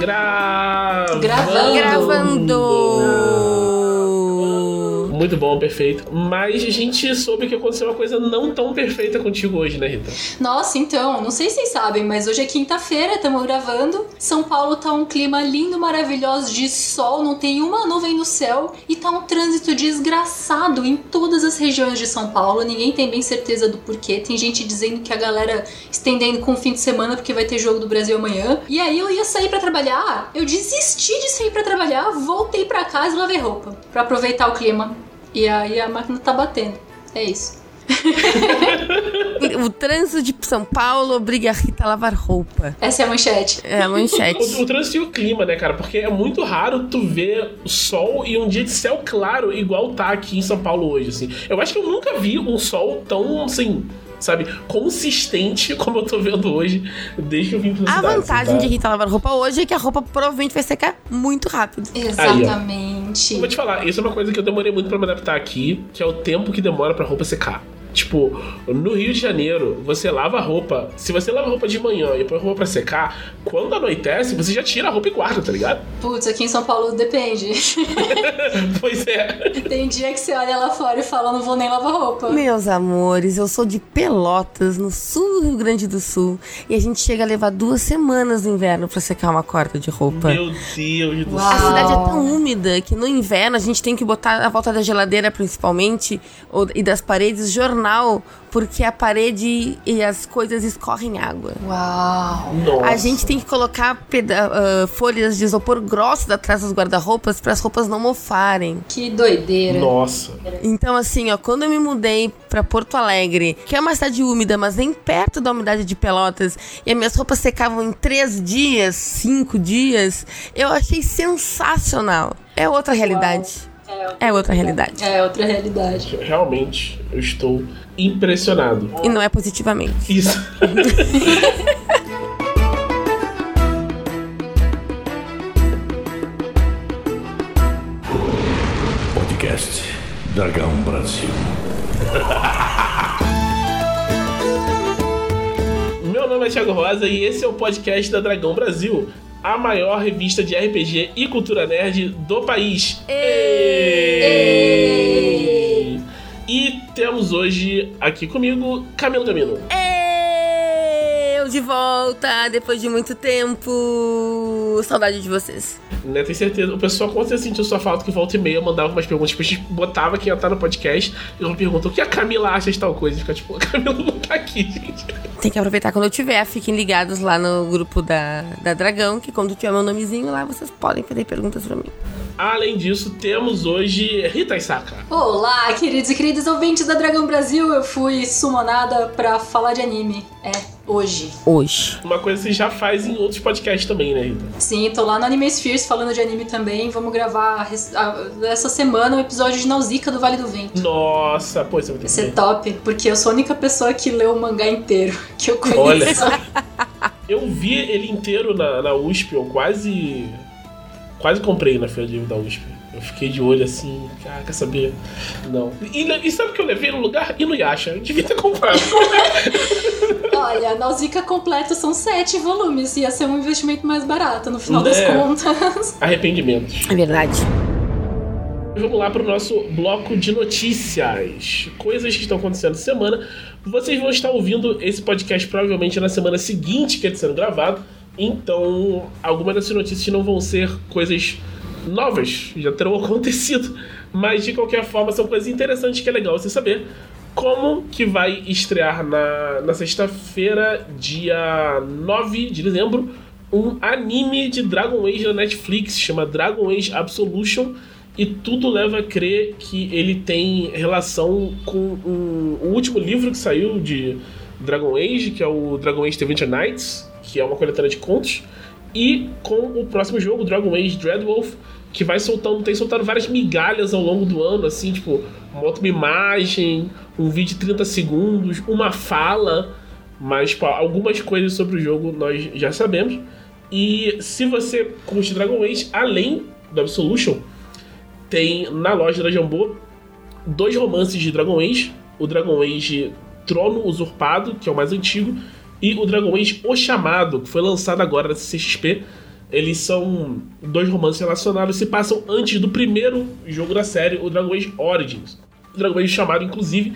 Gravando. Gravando. Gravando! Muito bom, perfeito. Mas a gente soube que aconteceu uma coisa não tão perfeita contigo hoje, né, Rita? Nossa, então, não sei se vocês sabem, mas hoje é quinta-feira, estamos gravando. São Paulo tá um clima lindo, maravilhoso de sol, não tem uma nuvem no céu e tá um trânsito desgraçado em todas as regiões de São Paulo. Ninguém tem bem certeza do porquê. Tem gente dizendo que a galera estendendo com o fim de semana porque vai ter jogo do Brasil amanhã. E aí eu ia sair pra trabalhar, eu desisti de sair pra trabalhar, voltei pra casa e lavei roupa pra aproveitar o clima. E aí a máquina tá batendo. É isso. O trânsito de São Paulo obriga a Rita a lavar roupa. Essa é a manchete. É a manchete. O, o trânsito e o clima, né, cara? Porque é muito raro tu ver sol e um dia de céu claro igual tá aqui em São Paulo hoje, assim. Eu acho que eu nunca vi um sol tão, assim, sabe, consistente como eu tô vendo hoje, desde que eu vim pra A cidade. vantagem assim, de tá? Rita lavar roupa hoje é que a roupa provavelmente vai secar muito rápido. Exatamente. Eu vou te falar, isso é uma coisa que eu demorei muito pra me adaptar aqui, que é o tempo que demora pra roupa secar. Tipo, no Rio de Janeiro, você lava a roupa. Se você lava a roupa de manhã e põe a roupa pra secar, quando anoitece, você já tira a roupa e guarda, tá ligado? Putz, aqui em São Paulo depende. pois é. Tem dia que você olha lá fora e fala, não vou nem lavar roupa. Meus amores, eu sou de Pelotas, no sul do Rio Grande do Sul. E a gente chega a levar duas semanas no inverno pra secar uma corda de roupa. Meu Deus do Uau. A céu. cidade é tão úmida que no inverno a gente tem que botar à volta da geladeira, principalmente, ou- e das paredes, jornal, porque a parede e as coisas escorrem água. Uau. Nossa. A gente tem que colocar peda- ah, folhas de isopor grossas atrás dos guarda-roupas para as roupas não mofarem. Que doideira. Nossa. Então, assim, ó, quando eu me mudei pra Porto Alegre, que é uma cidade úmida, mas nem perto da umidade de Pelotas, e as minhas roupas secavam em três dias, cinco dias, eu achei sensacional. É outra realidade. É outra realidade. É outra realidade. Realmente, eu estou impressionado. E não é positivamente. Isso. Podcast Dragão Brasil. Meu nome é Thiago Rosa e esse é o podcast da Dragão Brasil, a maior revista de RPG e cultura nerd do país. Ei! E temos hoje aqui comigo Camilo Camino. Eu de volta depois de muito tempo. Saudade de vocês. Né, tenho certeza. O pessoal com certeza sentiu sua falta que volta e meia mandava umas perguntas. Tipo, a gente botava quem ia estar no podcast e uma pergunta: o que a Camila acha de tal coisa? E fica tipo, a Camila não tá aqui, gente. Tem que aproveitar quando eu tiver. Fiquem ligados lá no grupo da, da Dragão, que quando tiver meu nomezinho lá, vocês podem fazer perguntas pra mim. Além disso, temos hoje Rita Isaka. Olá, queridos e queridas ouvintes da Dragão Brasil. Eu fui summonada pra falar de anime. É, hoje. Hoje. Uma coisa que você já faz em outros podcasts também, né, Rita? Sim, tô lá no Anime Spheres falando de anime também. Vamos gravar res- a- essa semana o episódio de Nausicaa do Vale do Vento. Nossa, pô, isso é muito Vai ser bem. top, porque eu sou a única pessoa que leu o mangá inteiro que eu conheço. Olha. Eu vi ele inteiro na, na USP, eu quase. Quase comprei na feira de livro da USP. Eu fiquei de olho assim, cara, quer saber? Não. E, e sabe o que eu levei no lugar? E no Yasha. Eu devia ter comprado. Olha, Nausicaa completa são sete volumes. Ia ser um investimento mais barato no final das É. contas. Arrependimentos. É verdade. Vamos lá pro nosso bloco de notícias. Coisas que estão acontecendo essa semana. Vocês vão estar ouvindo esse podcast provavelmente na semana seguinte que ele está sendo gravado. Então, algumas dessas notícias não vão ser coisas novas, já terão acontecido. Mas de qualquer forma, são coisas interessantes que é legal você saber. Como que vai estrear na, na sexta-feira, dia 9 de dezembro, um anime de Dragon Age na Netflix, chama Dragon Age Absolution, e tudo leva a crer que ele tem relação com um- o último livro que saiu de Dragon Age, que é o Dragon Age The Winter Nights, que é uma coletânea de contos, e com o próximo jogo, Dragon Age Dreadwolf, que vai soltando, tem soltado várias migalhas ao longo do ano, assim, tipo, bota uma imagem, um vídeo de 30 segundos, uma fala, mas tipo, algumas coisas sobre o jogo nós já sabemos. E se você curte Dragon Age, além do Absolution, tem na loja da Jambô dois romances de Dragon Age, o Dragon Age Trono Usurpado, que é o mais antigo, e o Dragon Age O Chamado, que foi lançado agora na CXP. Eles são dois romances relacionados se passam antes do primeiro jogo da série, o Dragon Age Origins. O Dragon Age Chamado, inclusive,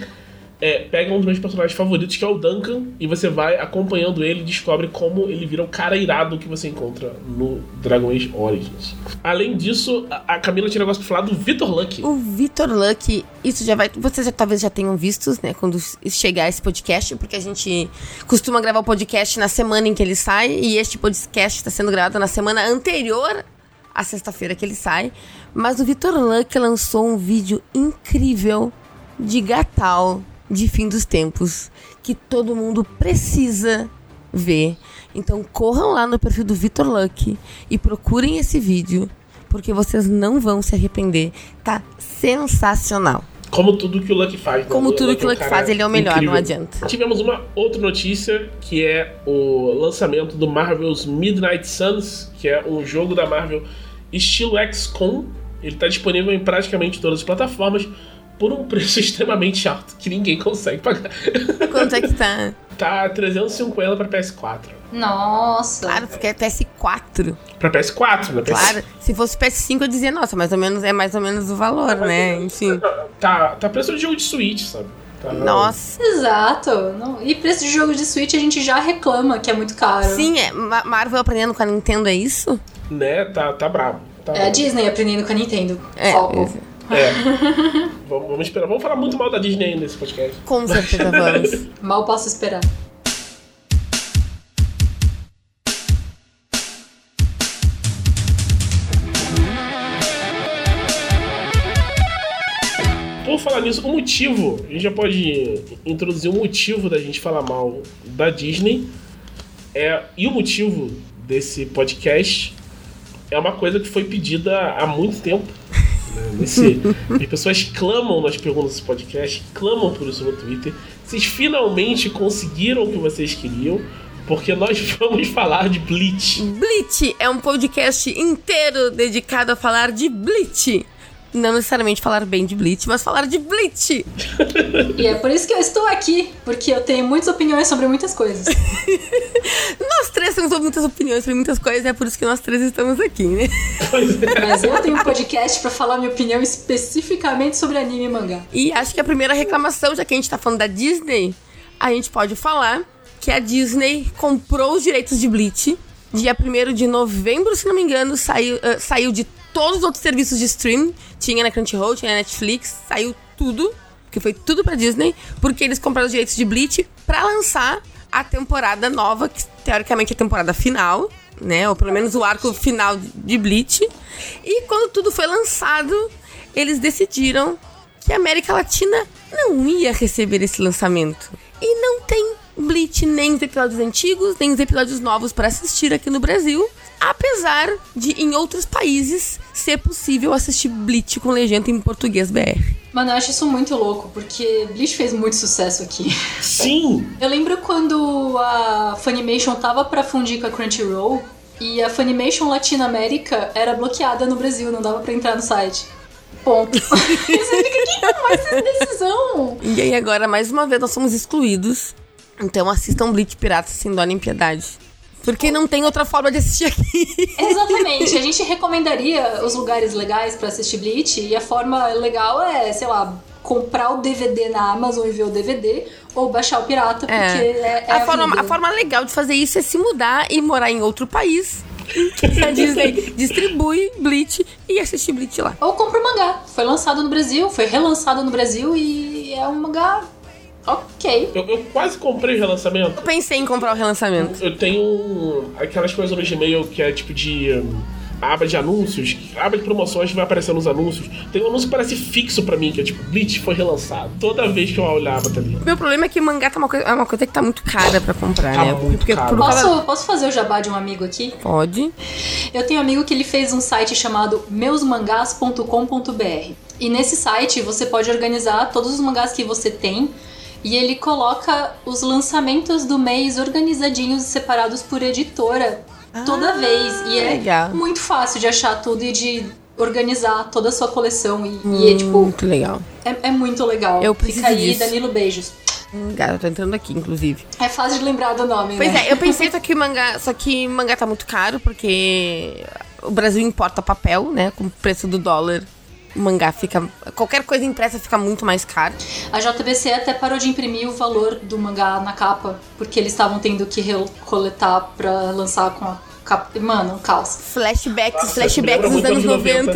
é, pega um dos meus personagens favoritos, que é o Duncan, e você vai acompanhando ele e descobre como ele vira o cara irado que você encontra no Dragon Age Origins. Além disso, a Camila tinha um negócio pra falar do Victor Lucky. O Victor Lucky, isso já vai. Vocês já, talvez já tenham visto, né? Quando chegar esse podcast, porque a gente costuma gravar o podcast na semana em que ele sai, e este podcast está sendo gravado na semana anterior à sexta-feira que ele sai. Mas o Victor Lucky lançou um vídeo incrível de Gatal de fim dos tempos que todo mundo precisa ver. Então corram lá no perfil do Vitor Luck e procurem esse vídeo, porque vocês não vão se arrepender. Tá sensacional. Como tudo que o Luck faz. Né? Como tudo Lucky que o é um Luck faz, ele é o melhor, incrível. não adianta. Tivemos uma outra notícia que é o lançamento do Marvel's Midnight Suns, que é um jogo da Marvel estilo XCOM. Ele está disponível em praticamente todas as plataformas por um preço extremamente alto que ninguém consegue pagar. Quanto é que tá? tá 350 para PS4. Nossa. Claro, porque é PS4. Para PS4, né? PS... Claro, se fosse PS5 eu dizia, nossa, mais ou menos é mais ou menos o valor, né? Enfim. Tá, tá preço de jogo de Switch, sabe? Tá- Nossa. Exato. Não- E preço de jogo de Switch a gente já reclama que é muito caro. Sim, é Ma- Marvel aprendendo com a Nintendo, é isso? Né? Tá, tá brabo. Tá É a Disney aprendendo com a Nintendo. É, Foco. É. vamos, vamos esperar. Vamos falar muito mal da Disney ainda nesse podcast. Com certeza vamos. Mal posso esperar. Por falar nisso, o motivo, a gente já pode introduzir o motivo da gente falar mal da Disney. É, e o motivo desse podcast é uma coisa que foi pedida há muito tempo. Né? Nesse, as pessoas clamam nas perguntas desse podcast, clamam por isso no Twitter. Vocês finalmente conseguiram o que vocês queriam, porque nós vamos falar de Bleach. Bleach é um podcast inteiro dedicado a falar de Bleach. Não necessariamente falar bem de Bleach, mas falar de Bleach. E é por isso que eu estou aqui, porque eu tenho muitas opiniões sobre muitas coisas. Nós três temos muitas opiniões sobre muitas coisas, é por isso que nós três estamos aqui, né? Pois é. Mas eu tenho um podcast pra falar minha opinião especificamente sobre anime e mangá. E acho que a primeira reclamação, já que a gente tá falando da Disney, a gente pode falar que a Disney comprou os direitos de Bleach. Dia 1 de novembro, se não me engano, saiu, ah, saiu de todos os outros serviços de stream. Tinha na Crunchyroll, tinha na Netflix, saiu tudo. Que foi tudo pra Disney, porque eles compraram os direitos de Bleach pra lançar a temporada nova, que teoricamente é a temporada final, né? Ou pelo menos o arco final de Bleach. E quando tudo foi lançado, eles decidiram que a América Latina não ia receber esse lançamento. E não tem Bleach nem os episódios antigos, nem os episódios novos para assistir aqui no Brasil. Apesar de em outros países ser possível assistir Bleach com legenda em português BR. Mano, eu acho isso muito louco, porque Bleach fez muito sucesso aqui. Sim! Eu lembro quando a Funimation tava pra fundir com a Crunchyroll e a Funimation Latinoamérica era bloqueada no Brasil, não dava pra entrar no site. Ponto. Você fica, quem tomou essa decisão? E aí agora, mais uma vez, nós somos excluídos. Então assistam Bleach Pirata sem dó nem piedade. Porque não tem outra forma de assistir aqui. Exatamente, a gente recomendaria os lugares legais pra assistir Bleach e a forma legal é, sei lá, comprar o DVD na Amazon e ver o DVD ou baixar o pirata, porque é, é a, forma, vida. a forma legal de fazer isso é se mudar e morar em outro país. que a Disney distribui Bleach e assistir Bleach lá. Ou compra o mangá. Foi lançado no Brasil, foi relançado no Brasil e é um mangá ok. Eu, eu quase comprei o relançamento. Eu pensei em comprar o relançamento. Eu tenho um- aquelas coisas no Gmail que é tipo de hum, aba de anúncios, aba de promoções que vai aparecendo nos anúncios. Tem um anúncio que parece fixo pra mim, que é tipo, Bleach foi relançado. Toda vez que eu olhava, tá ali. Meu problema é que mangá tá uma coisa, é uma coisa que tá muito cara pra comprar, Tá né? muito Porque caro. causa- Posso, posso fazer o jabá de um amigo aqui? Pode. Eu tenho um amigo que ele fez um site chamado meusmangás.com.br. E nesse site você pode organizar todos os mangás que você tem e ele coloca os lançamentos do mês organizadinhos e separados por editora toda Ah, vez. E é legal. muito fácil de achar tudo e de organizar toda a sua coleção. E, e é tipo, Muito legal. é, é muito legal. Eu preciso Fica aí, disso. Danilo, beijos. mangá. Eu tô entrando aqui, inclusive. É fácil de lembrar do nome, Pois né? é, eu pensei só que mangá, só que mangá tá muito caro porque o Brasil importa papel, né? Com o preço do dólar, mangá fica qualquer coisa impressa fica muito mais caro. A JBC até parou de imprimir o valor do mangá na capa, porque eles estavam tendo que recoletar pra lançar com a capa. Mano, um caos. Flashbacks, Nossa, flashbacks dos anos anos 90.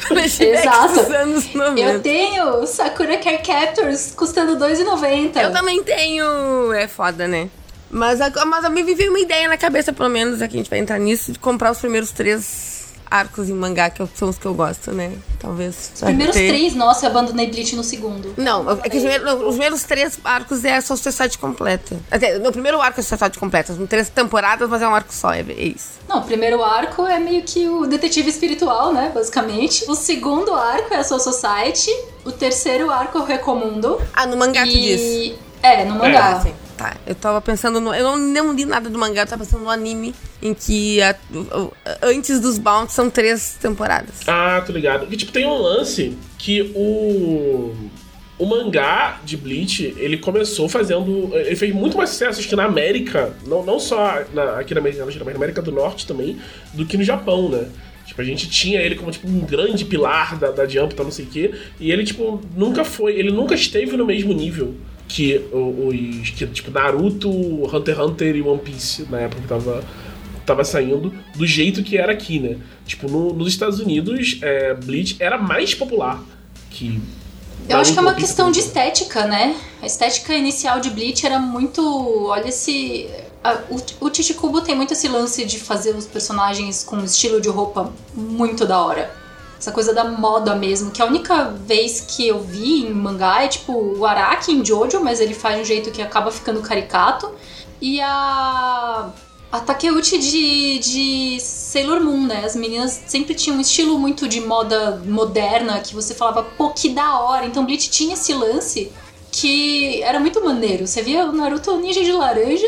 flashbacks Exato. dos anos 90. Eu tenho Sakura Care Captors custando R$2,90. Eu também tenho. É foda, né? Mas, a- mas a mim me veio uma ideia na cabeça, pelo menos, aqui a gente vai entrar nisso, de comprar os primeiros três arcos em mangá, que eu- são os que eu gosto, né? Talvez. Os primeiros três, nossa, eu abandonei Bleach no segundo. Não, é que os primeiros, não, os primeiros três arcos é a sua sociedade completa. Até, no primeiro arco é a sociedade completa. São três temporadas, mas é um arco só, é, é isso. Não, o primeiro arco é meio que o detetive espiritual, né? Basicamente. O segundo arco é a Soul Society. O terceiro arco é o Recomundo. Ah, no mangá tu diz. E. É, no mangá. Sim, tá. Eu tava pensando no. Eu não, não li nada do mangá, eu tava pensando no anime, em que a- antes dos Bounty são três temporadas. Ah, tô ligado. E tipo, tem um lance que o. O mangá de Bleach, ele começou fazendo. Ele fez muito mais sucesso, acho que na América, não, não só na- aqui na América mas na América do Norte também, do que no Japão, né? Tipo, a gente tinha ele como tipo, um grande pilar da, da Jump, tá, não sei o quê. E ele, tipo, nunca foi. Ele nunca esteve no mesmo nível que os. Que, tipo, Naruto, Hunter x Hunter e One Piece, na época que tava tava saindo do jeito que era aqui, né? Tipo, no- nos Estados Unidos, é, Bleach era mais popular que. Eu acho que é uma questão de Piece. estética, né? A estética inicial de Bleach era muito. Olha esse. a- o, o Chichikubo tem muito esse lance de fazer os personagens com um estilo de roupa muito da hora. Essa coisa da moda mesmo, que a única vez que eu vi em mangá é tipo o Araki em Jojo, mas ele faz de um jeito que acaba ficando caricato. E a. A Takeuchi de, de Sailor Moon, né? As meninas sempre tinham um estilo muito de moda moderna, que você falava, pô, que da hora. Então Bleach tinha esse lance que era muito maneiro. Você via o Naruto Ninja de Laranja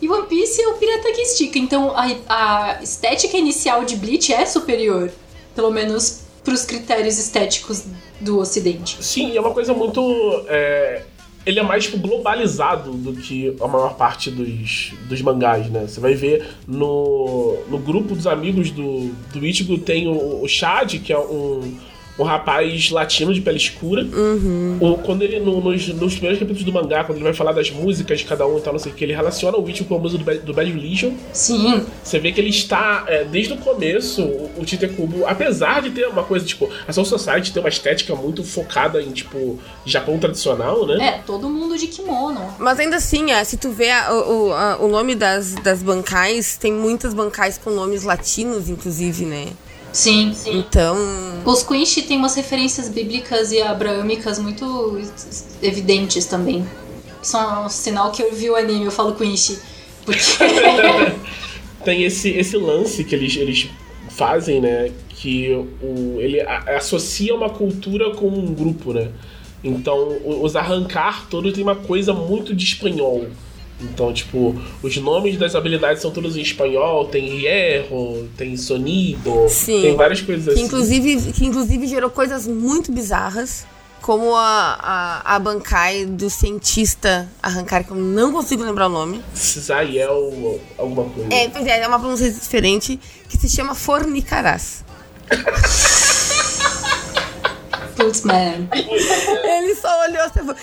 e One Piece o Pirata que Estica. Então a, a estética inicial de Bleach é superior, pelo menos pros critérios estéticos do ocidente. Sim, é uma coisa muito. é, ele é mais tipo, globalizado do que a maior parte dos, dos mangás, né? Você vai ver no, no grupo dos amigos do, do Ichigo tem o, o Chad, que é um, um rapaz latino de pele escura. O- quando ele, no- nos, nos primeiros capítulos do mangá, quando ele vai falar das músicas de cada um e tal, não sei o que, ele relaciona o Ichigo com a música do, Bad- do Bad Religion. Sim, Você vê que ele está, é, desde o começo, o, o Tite Kubo, apesar de ter uma coisa, tipo, a Soul Society tem uma estética muito focada em, tipo, Japão tradicional, né? é, todo mundo de kimono. Mas ainda assim, ah, se tu vê a- o, o- a- o nome das, das bancais, tem muitas bancais com nomes latinos, inclusive, né? Sim, sim. Então. Os Quinch têm umas referências bíblicas e abraâmicas muito evidentes também. São um sinal que eu vi o anime, eu falo Quinch. Porque. Tem esse, esse lance que eles, eles fazem, né? Que o, ele a- associa uma cultura com um grupo, né? Então, os arrancar todos tem uma coisa muito de espanhol. Então, tipo, os nomes das habilidades são todos em espanhol, tem hierro, tem sonido, Sim. tem várias coisas Que assim. inclusive, que inclusive gerou coisas muito bizarras. Como a, a, a bancai do cientista arrancar, que eu não consigo lembrar o nome. Zayel, alguma coisa. É, pois é, é uma pronúncia diferente, que se chama Fornicarás. Putz, man. Ele só olhou assim e falou,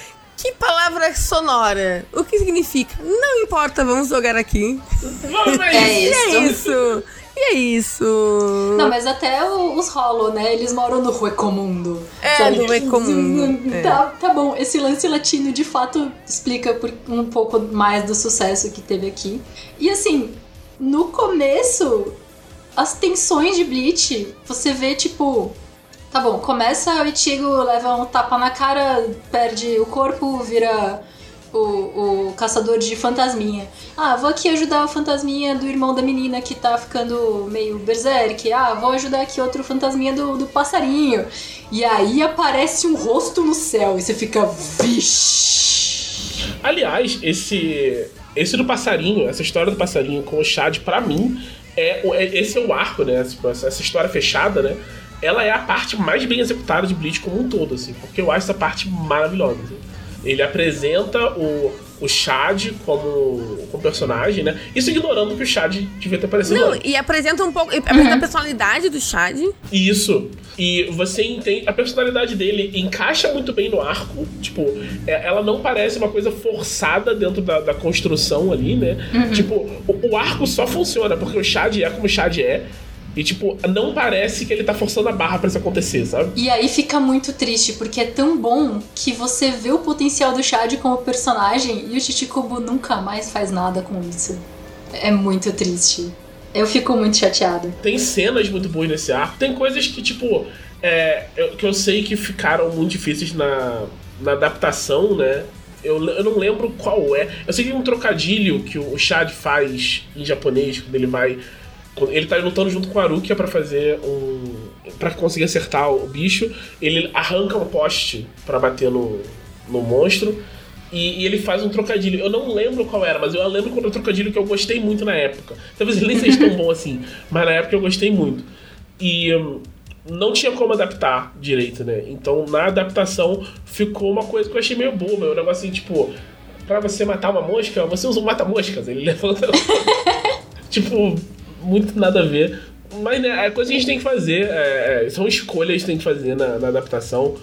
que palavra sonora? O que significa? Não importa, vamos jogar aqui. Vamos É isso. E é isso. E é isso. Não, mas até o- os Hollow, né? Eles moram no Ruecomundo. É, Sabe? no Ruecomundo, é. Tá, tá bom, esse lance latino de fato explica por- um pouco mais do sucesso que teve aqui. E assim, no começo, as tensões de Bleach, você vê tipo. Tá bom, começa o Ichigo, leva um tapa na cara, perde o corpo, vira o, o caçador de fantasminha. Ah, vou aqui ajudar o fantasminha do irmão da menina que tá ficando meio berserk. Ah, vou ajudar aqui outro fantasminha do, do passarinho. E aí aparece um rosto no céu e você fica, vixe. Aliás, esse esse do passarinho, essa história do passarinho com o Chad, pra mim, é, é- esse é o arco, né? Tipo, essa história fechada, né? Ela é a parte mais bem executada de Bleach como um todo, assim, porque eu acho essa parte maravilhosa. assim. Ele apresenta o, o Chad como, como personagem, né? Isso ignorando que o Chad devia ter aparecido Não, antes. e apresenta um pouco. Apresenta a personalidade do Chad. Isso. E você entende. A personalidade dele encaixa muito bem no arco. Tipo, é- ela não parece uma coisa forçada dentro da, da construção ali, né? Tipo, o, o arco só funciona porque o Chad é como o Chad é. E, tipo, não parece que ele tá forçando a barra pra isso acontecer, sabe? E aí fica muito triste, porque é tão bom que você vê o potencial do Chad como personagem e o Chichikubo nunca mais faz nada com isso. É muito triste. Eu fico muito chateada. Tem cenas muito boas nesse arco. Tem coisas que, tipo, é, eu- que eu sei que ficaram muito difíceis na, na adaptação, né? Eu, eu não lembro qual é. Eu sei que tem um trocadilho que o Chad faz em japonês, quando ele vai. Ele tá lutando junto com a Arukia pra fazer um. pra conseguir acertar o bicho. Ele arranca um poste pra bater no, no monstro. E, e ele faz um trocadilho. Eu não lembro qual era, mas eu lembro quando é um trocadilho que eu gostei muito na época. Talvez ele nem seja tão bom assim, mas na época eu gostei muito. E hum, não tinha como adaptar direito, né? Então na adaptação ficou uma coisa que eu achei meio boba. Um negócio assim, tipo, pra você matar uma mosca, você usa um mata-moscas. Ele levanta. tipo, muito nada a ver. Mas né, é coisa que a gente tem que fazer. é, é, são escolhas que a tem que fazer na, na adaptação.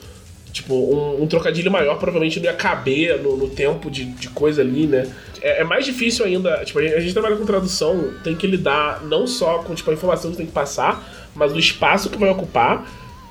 Tipo, um, um trocadilho maior provavelmente não ia caber no, no tempo de, de coisa ali, né? É, é mais difícil ainda. Tipo, a gente, a gente trabalha com tradução, tem que lidar não só com tipo, a informação que tem que passar, mas o espaço que vai ocupar.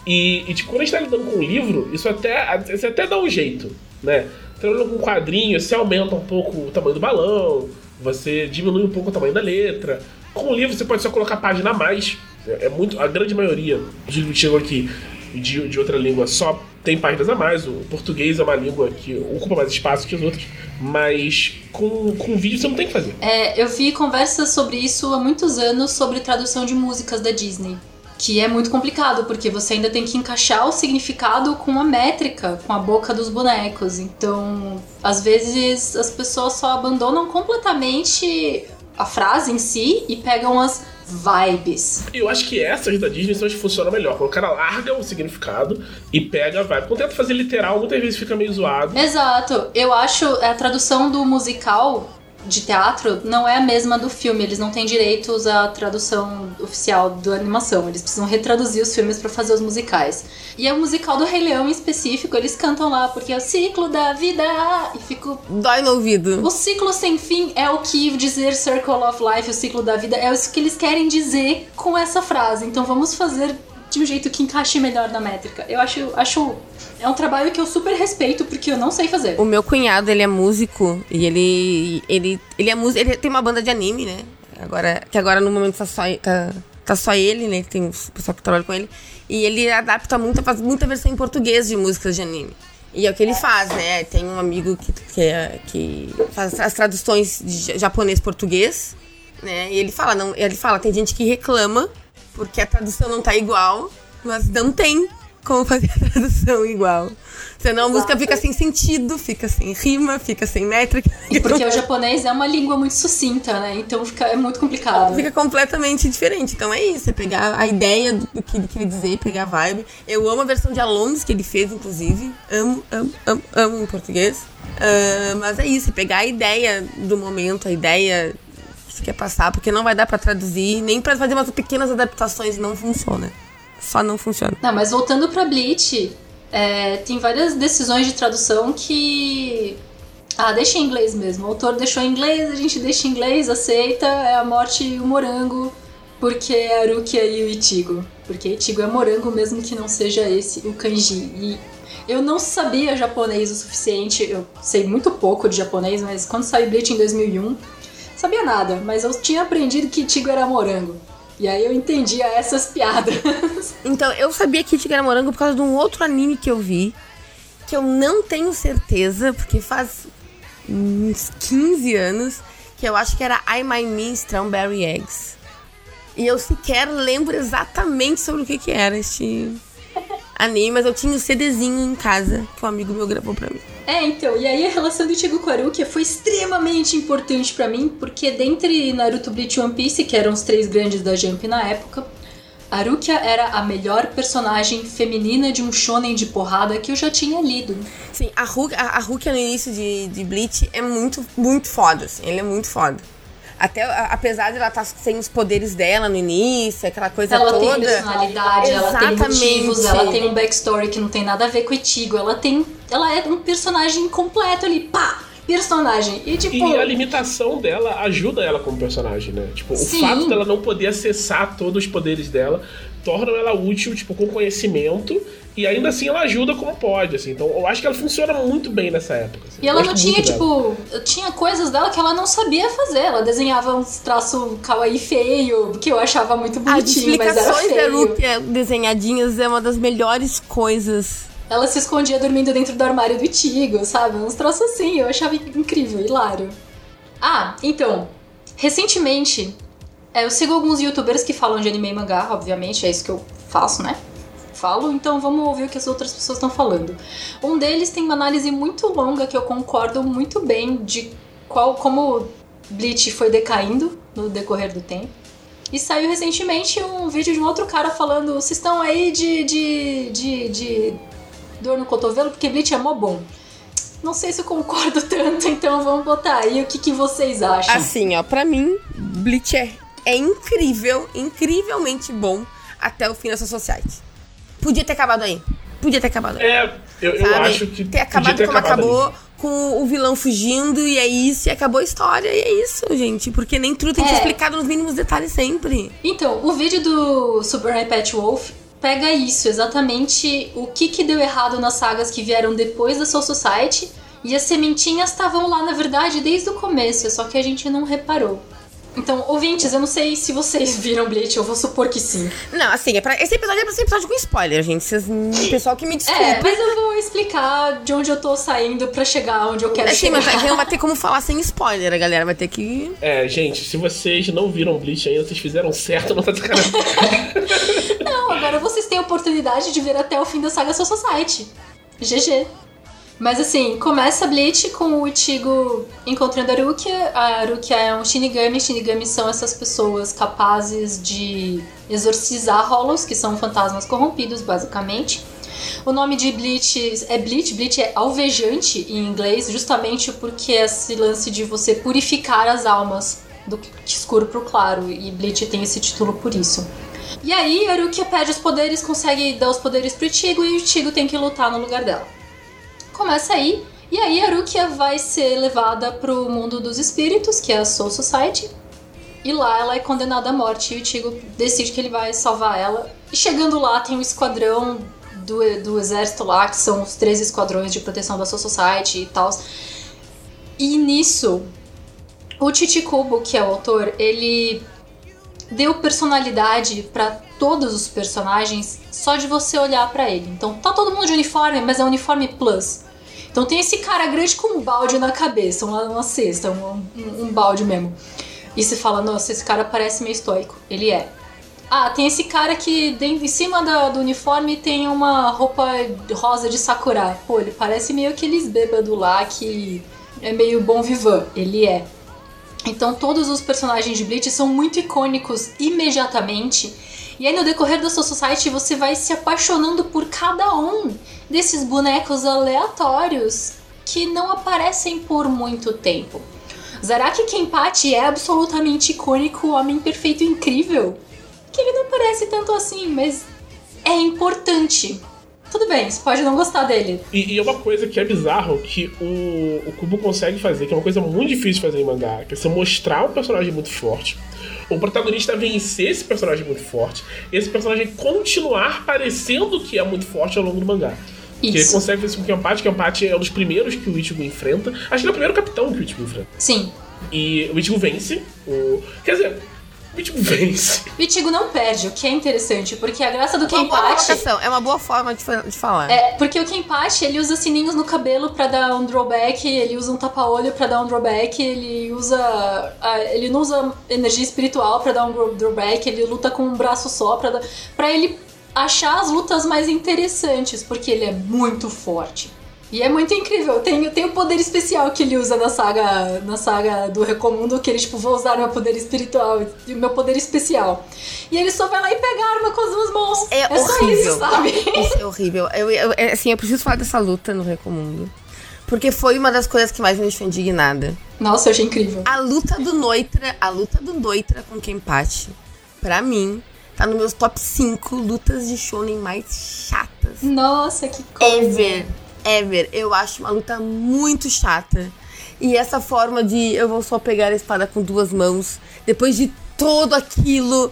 E, e, tipo, quando a gente tá lidando com um livro, isso até, você até dá um jeito, né? Trabalhando com um quadrinho, você aumenta um pouco o tamanho do balão, você diminui um pouco o tamanho da letra. Com o livro, você pode só colocar página a mais. É, é muito. A grande maioria dos livros que chegam aqui de, de outra língua só tem páginas a mais. O português é uma língua que ocupa mais espaço que os outros. Mas com, com vídeo você não tem que fazer. É, eu vi conversas sobre isso há muitos anos sobre tradução de músicas da Disney. Que é muito complicado, porque você ainda tem que encaixar o significado com a métrica, com a boca dos bonecos. Então, às vezes as pessoas só abandonam completamente a frase em si e pegam as vibes. Eu acho que essas da Disney são as que funcionam melhor. Quando o cara larga o significado e pega a vibe. Quando tenta fazer literal, muitas vezes fica meio zoado. Exato. Eu acho a tradução do musical de teatro não é a mesma do filme. Eles não têm direitos à tradução oficial da animação. Eles precisam retraduzir os filmes pra fazer os musicais. E é o musical do Rei Leão em específico. Eles cantam lá porque é o ciclo da vida e fico Dói no ouvido. o ciclo sem fim é o que dizer Circle of Life, o ciclo da vida, é isso que eles querem dizer com essa frase. Então vamos fazer de um jeito que encaixe melhor na métrica. Eu acho, acho é um trabalho que eu super respeito porque eu não sei fazer. O meu cunhado, ele é músico e ele. ele, ele é músico. Ele tem uma banda de anime, né? Agora, que agora no momento tá só, tá, tá só ele, né? Tem o pessoal que trabalha com ele. E ele adapta muito, faz muita versão em português de músicas de anime. E é o que ele faz, né? Tem um amigo que, que, é- que faz as traduções de japonês-português, né? E ele fala, não, ele fala, tem gente que reclama porque a tradução não tá igual, mas não tem como fazer a tradução igual. Senão a música fica sem sentido, fica sem rima, fica sem métrica. E porque o japonês é uma língua muito sucinta, né? Então fica, é muito complicado. Fica completamente diferente. Então é isso, é pegar a ideia do que ele queria dizer, pegar a vibe. Eu amo a versão de Alonso que ele fez, inclusive. Amo, amo, amo, amo em português. Ah, mas é isso, é pegar a ideia do momento, a ideia você quer passar, porque não vai dar pra traduzir, nem pra fazer umas pequenas adaptações, não funciona. Só não funciona. Não, mas voltando pra Bleach, é, tem várias decisões de tradução que. Ah, deixa em inglês mesmo. O autor deixou em inglês, a gente deixa em inglês, aceita, é a morte e o morango, porque é a Rukia e o Ichigo. Porque Ichigo é morango, mesmo que não seja esse o kanji. E eu não sabia japonês o suficiente, eu sei muito pouco de japonês, mas quando saiu Bleach em 2001, sabia nada, mas eu tinha aprendido que Ichigo era morango. E aí eu entendia essas piadas. Então, eu sabia que Tigre era morango por causa de um outro anime que eu vi, que eu não tenho certeza, porque faz uns 15 anos, que eu acho que era I My Me Strawberry Eggs. E eu sequer lembro exatamente sobre o que, que era este anime, mas eu tinha o CDzinho em casa que um amigo meu gravou pra mim. É, então, e aí a relação do Ichigo com foi extremamente importante pra mim, porque dentre Naruto, Bleach e One Piece, que eram os três grandes da Jump na época, A Rukia era a melhor personagem feminina de um shonen de porrada que eu já tinha lido. Sim, a Rukia, a, a Rukia no início de, de Bleach é muito, muito foda, assim. Ele é muito foda. Até, apesar de ela estar sem os poderes dela no início, aquela coisa Ela toda. tem personalidade, ela tem motivos, ela tem um backstory que não tem nada a ver com o Itigo. Ela tem. Ela é um personagem completo ali, pá! Personagem. E tipo. E a limitação dela ajuda ela como personagem, né? Tipo, Sim. o fato dela não poder acessar todos os poderes dela torna ela útil, tipo, com conhecimento. E ainda assim ela ajuda como pode, assim. Então eu acho que ela funciona muito bem nessa época. assim. E ela não tinha, muito dela. tipo, tinha coisas dela que ela não sabia fazer. Ela desenhava uns traços kawaii feio, que eu achava muito As bonitinho, mas era explicações da feio. Rukia desenhadinhas é uma das melhores coisas. Ela se escondia dormindo dentro do armário do Itigo, sabe? Uns troços assim, eu achava incrível, hilário. Ah, então, recentemente, é, eu sigo alguns youtubers que falam de anime e mangá, obviamente, é isso que eu faço, né? Falo, então vamos ouvir o que as outras pessoas estão falando. Um deles tem uma análise muito longa que eu concordo muito bem de qual como Bleach foi decaindo no decorrer do tempo. E saiu recentemente um vídeo de um outro cara falando: vocês estão aí de, de, de, de dor no cotovelo porque Bleach é mó bom. Não sei se eu concordo tanto, então vamos botar aí o que, que vocês acham. Assim, ó, pra mim, Bleach é, é incrível, incrivelmente bom até o fim dessa Society. Podia ter acabado aí. Podia ter acabado aí. É, eu, eu acho que. ter podia acabado ter como acabado acabou, ali. com o vilão fugindo, e é isso, e acabou a história, e é isso, gente. Porque nem tudo tem que ser É. explicado nos mínimos detalhes sempre. Então, o vídeo do Super Pet Wolf pega isso, exatamente o que, que deu errado nas sagas que vieram depois da Soul Society. E as sementinhas estavam lá, na verdade, desde o começo, só que a gente não reparou. Então, ouvintes, eu não sei se vocês viram Bleach, eu vou supor que sim. Não, assim, é pra, esse episódio é pra ser episódio com spoiler, gente. Vocês, o pessoal que me desculpa. É, mas eu vou explicar de onde eu tô saindo pra chegar onde eu quero É, sim, chegar. mas aqui não vai ter como falar sem spoiler, a galera vai ter que. É, gente, se vocês não viram Bleach ainda, vocês fizeram certo, não tá de sacanagem. Não, agora vocês têm a oportunidade de ver até o fim da saga Soul Society. GG. Mas assim, começa Bleach com o Ichigo encontrando a Rukia. A Rukia é um Shinigami. Shinigami são essas pessoas capazes de exorcizar Hollows, que são fantasmas corrompidos, basicamente. O nome de Bleach é Bleach. Bleach é alvejante em inglês, justamente porque é esse lance de você purificar as almas do escuro pro claro. E Bleach tem esse título por isso. E aí, a Rukia pede os poderes, consegue dar os poderes pro Ichigo e o Ichigo tem que lutar no lugar dela. Começa aí, e aí a Rukia vai ser levada pro mundo dos espíritos, que é a Soul Society. E lá ela é condenada à morte e o Ichigo decide que ele vai salvar ela. E chegando lá tem um esquadrão do, do exército lá, que são os três esquadrões de proteção da Soul Society e tal. E nisso, o Chichikubo, que é o autor, ele deu personalidade pra todos os personagens só de você olhar pra ele. Então tá todo mundo de uniforme, mas é uniforme plus. Então tem esse cara grande com um balde na cabeça, uma, uma cesta, um, um, um balde mesmo. E você fala, nossa, esse cara parece meio estoico. Ele é. Ah, tem esse cara que em cima da- do uniforme tem uma roupa rosa de sakura. Pô, ele parece meio aqueles bêbados lá que é meio bom vivan. Ele é. Então todos os personagens de Bleach são muito icônicos imediatamente. E aí no decorrer da sua society você vai se apaixonando por cada um desses bonecos aleatórios que não aparecem por muito tempo. Zaraki Kenpachi é absolutamente icônico, homem perfeito incrível. Que ele não parece tanto assim, mas é importante. Tudo bem, você pode não gostar dele. E, e é uma coisa que é bizarro que o, o Kubo consegue fazer, que é uma coisa muito difícil de fazer em mangá, que é você mostrar um personagem muito forte, o protagonista vencer esse personagem muito forte, esse personagem continuar parecendo que é muito forte ao longo do mangá. Que ele Isso. consegue fazer isso com o Kenpachi, Kenpachi é um dos primeiros que o Ichigo enfrenta. Acho que ele é o primeiro capitão que o Ichigo enfrenta. Sim. E o Ichigo vence. O... Quer dizer, o Ichigo vence. O Ichigo não perde, o que é interessante, porque a graça do Uma boa Kenpachi é uma boa forma de, de falar. É, porque o Kenpachi, ele usa sininhos no cabelo pra dar um drawback, ele usa um tapa-olho pra dar um drawback, ele usa... ele não usa energia espiritual pra dar um draw- drawback, ele luta com um braço só pra dar... Pra ele achar as lutas mais interessantes, porque ele é muito forte. E é muito incrível. Tem, tem o poder especial que ele usa na saga, na saga do Recomundo, que ele, tipo, vou usar meu poder espiritual, meu poder especial. E ele só vai lá e pega a arma com as duas mãos. É, é só horrível. isso, sabe? Isso é horrível. Eu, eu, é, assim, eu preciso falar dessa luta no Recomundo. Porque foi uma das coisas que mais me deixou indignada. Nossa, eu achei incrível. A luta do Noitra, a luta do Noitra com Kenpachi, pra mim, tá nos meus top 5 lutas de shonen mais chatas. Nossa, que coisa. Ever, ever. Eu acho uma luta muito chata. E essa forma de eu vou só pegar a espada com duas mãos, depois de todo aquilo.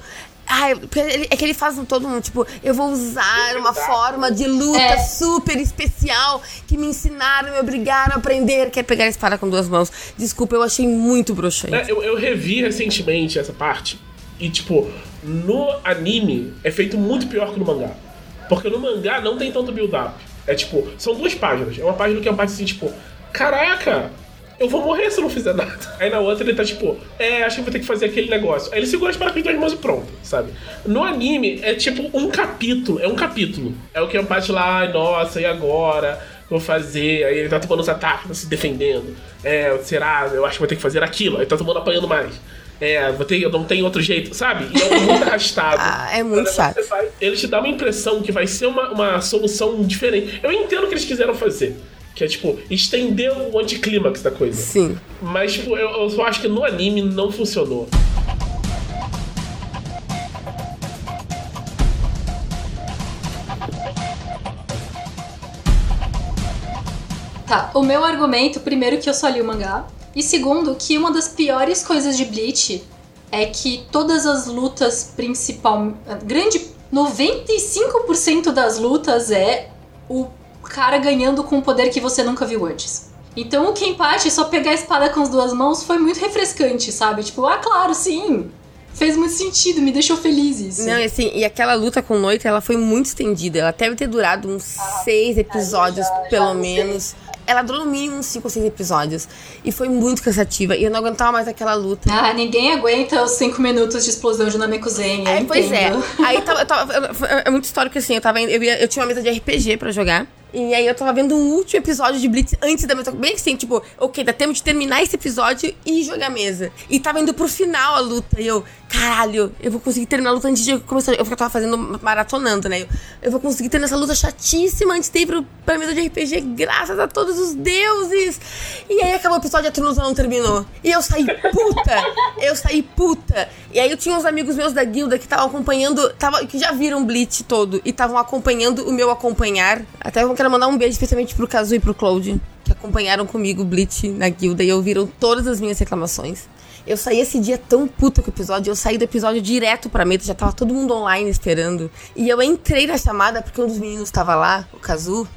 Ai, porque ele- é que ele faz um todo um, tipo, eu vou usar uma forma de luta É. super especial que me ensinaram, me obrigaram a aprender, que é pegar a espada com duas mãos. Desculpa, eu achei muito broxante. É, eu, eu revi recentemente essa parte. E, tipo, no anime é feito muito pior que no mangá. Porque no mangá não tem tanto build-up. É tipo, são duas páginas. É uma página que é uma página assim, tipo, caraca, eu vou morrer se eu não fizer nada. Aí na outra ele tá tipo, é, acho que vou ter que fazer aquele negócio. Aí ele segura as paradas com as duas mãos e pronto, sabe? No anime é tipo um capítulo, é um capítulo. É o que é uma parte lá, nossa, e agora? Vou fazer, aí ele tá tomando os ataques, tá se defendendo. É, será? Eu acho que vou ter que fazer aquilo. Aí tá tomando apanhando mais. É, vou ter, não tem outro jeito, sabe? E é muito arrastado. Ah, é muito chato. vai- Ele te dá uma impressão que vai ser uma, uma solução diferente. Eu entendo o que eles quiseram fazer. Que é, tipo, estender o anticlímax da coisa. Sim. Mas, tipo, eu, eu só acho que no anime não funcionou. Tá, o meu argumento, primeiro, que eu só li o mangá. E segundo, que uma das piores coisas de Bleach é que todas as lutas principal. Grande. 95% das lutas é o cara ganhando com um poder que você nunca viu antes. Então o Kenpachi só pegar a espada com as duas mãos foi muito refrescante, sabe? Tipo, ah, claro, sim. Fez muito sentido, me deixou feliz isso. Não, e assim, e aquela luta com Noite, ela foi muito estendida. Ela deve ter durado uns seis episódios, já- já pelo não sei. Ela durou no mínimo uns cinco ou seis episódios. E foi muito cansativa. E eu não aguentava mais aquela luta. Ah, ninguém aguenta os 5 minutos de explosão de Namekusei, eu É, pois é. Aí tava, tava- é muito histórico assim, eu tava eu, ia- eu tinha uma mesa de RPG pra jogar. E aí eu tava vendo um último episódio de Blitz antes da mesa. Bem assim, tipo, ok, dá tempo de terminar esse episódio e jogar a mesa. E tava indo pro final a luta. E eu, caralho, eu vou conseguir terminar a luta antes de começar. Eu tava fazendo maratonando, né? Eu, eu vou conseguir terminar essa luta chatíssima antes de ir pro, pra mesa de RPG, graças a todos os deuses. E aí acabou o episódio e a Trunusa não terminou. E eu saí puta. eu saí puta. E aí eu tinha uns amigos meus da guilda que estavam acompanhando, tava, que já viram Blitz todo e estavam acompanhando o meu acompanhar. Até eu quero mandar um beijo especialmente pro Kazu e pro Cloud, que acompanharam comigo o Blitz na guilda e ouviram todas as minhas reclamações. Eu saí esse dia tão puta com o episódio, eu saí do episódio direto pra meta, já tava todo mundo online esperando. E eu entrei na chamada porque um dos meninos tava lá, o Kazu,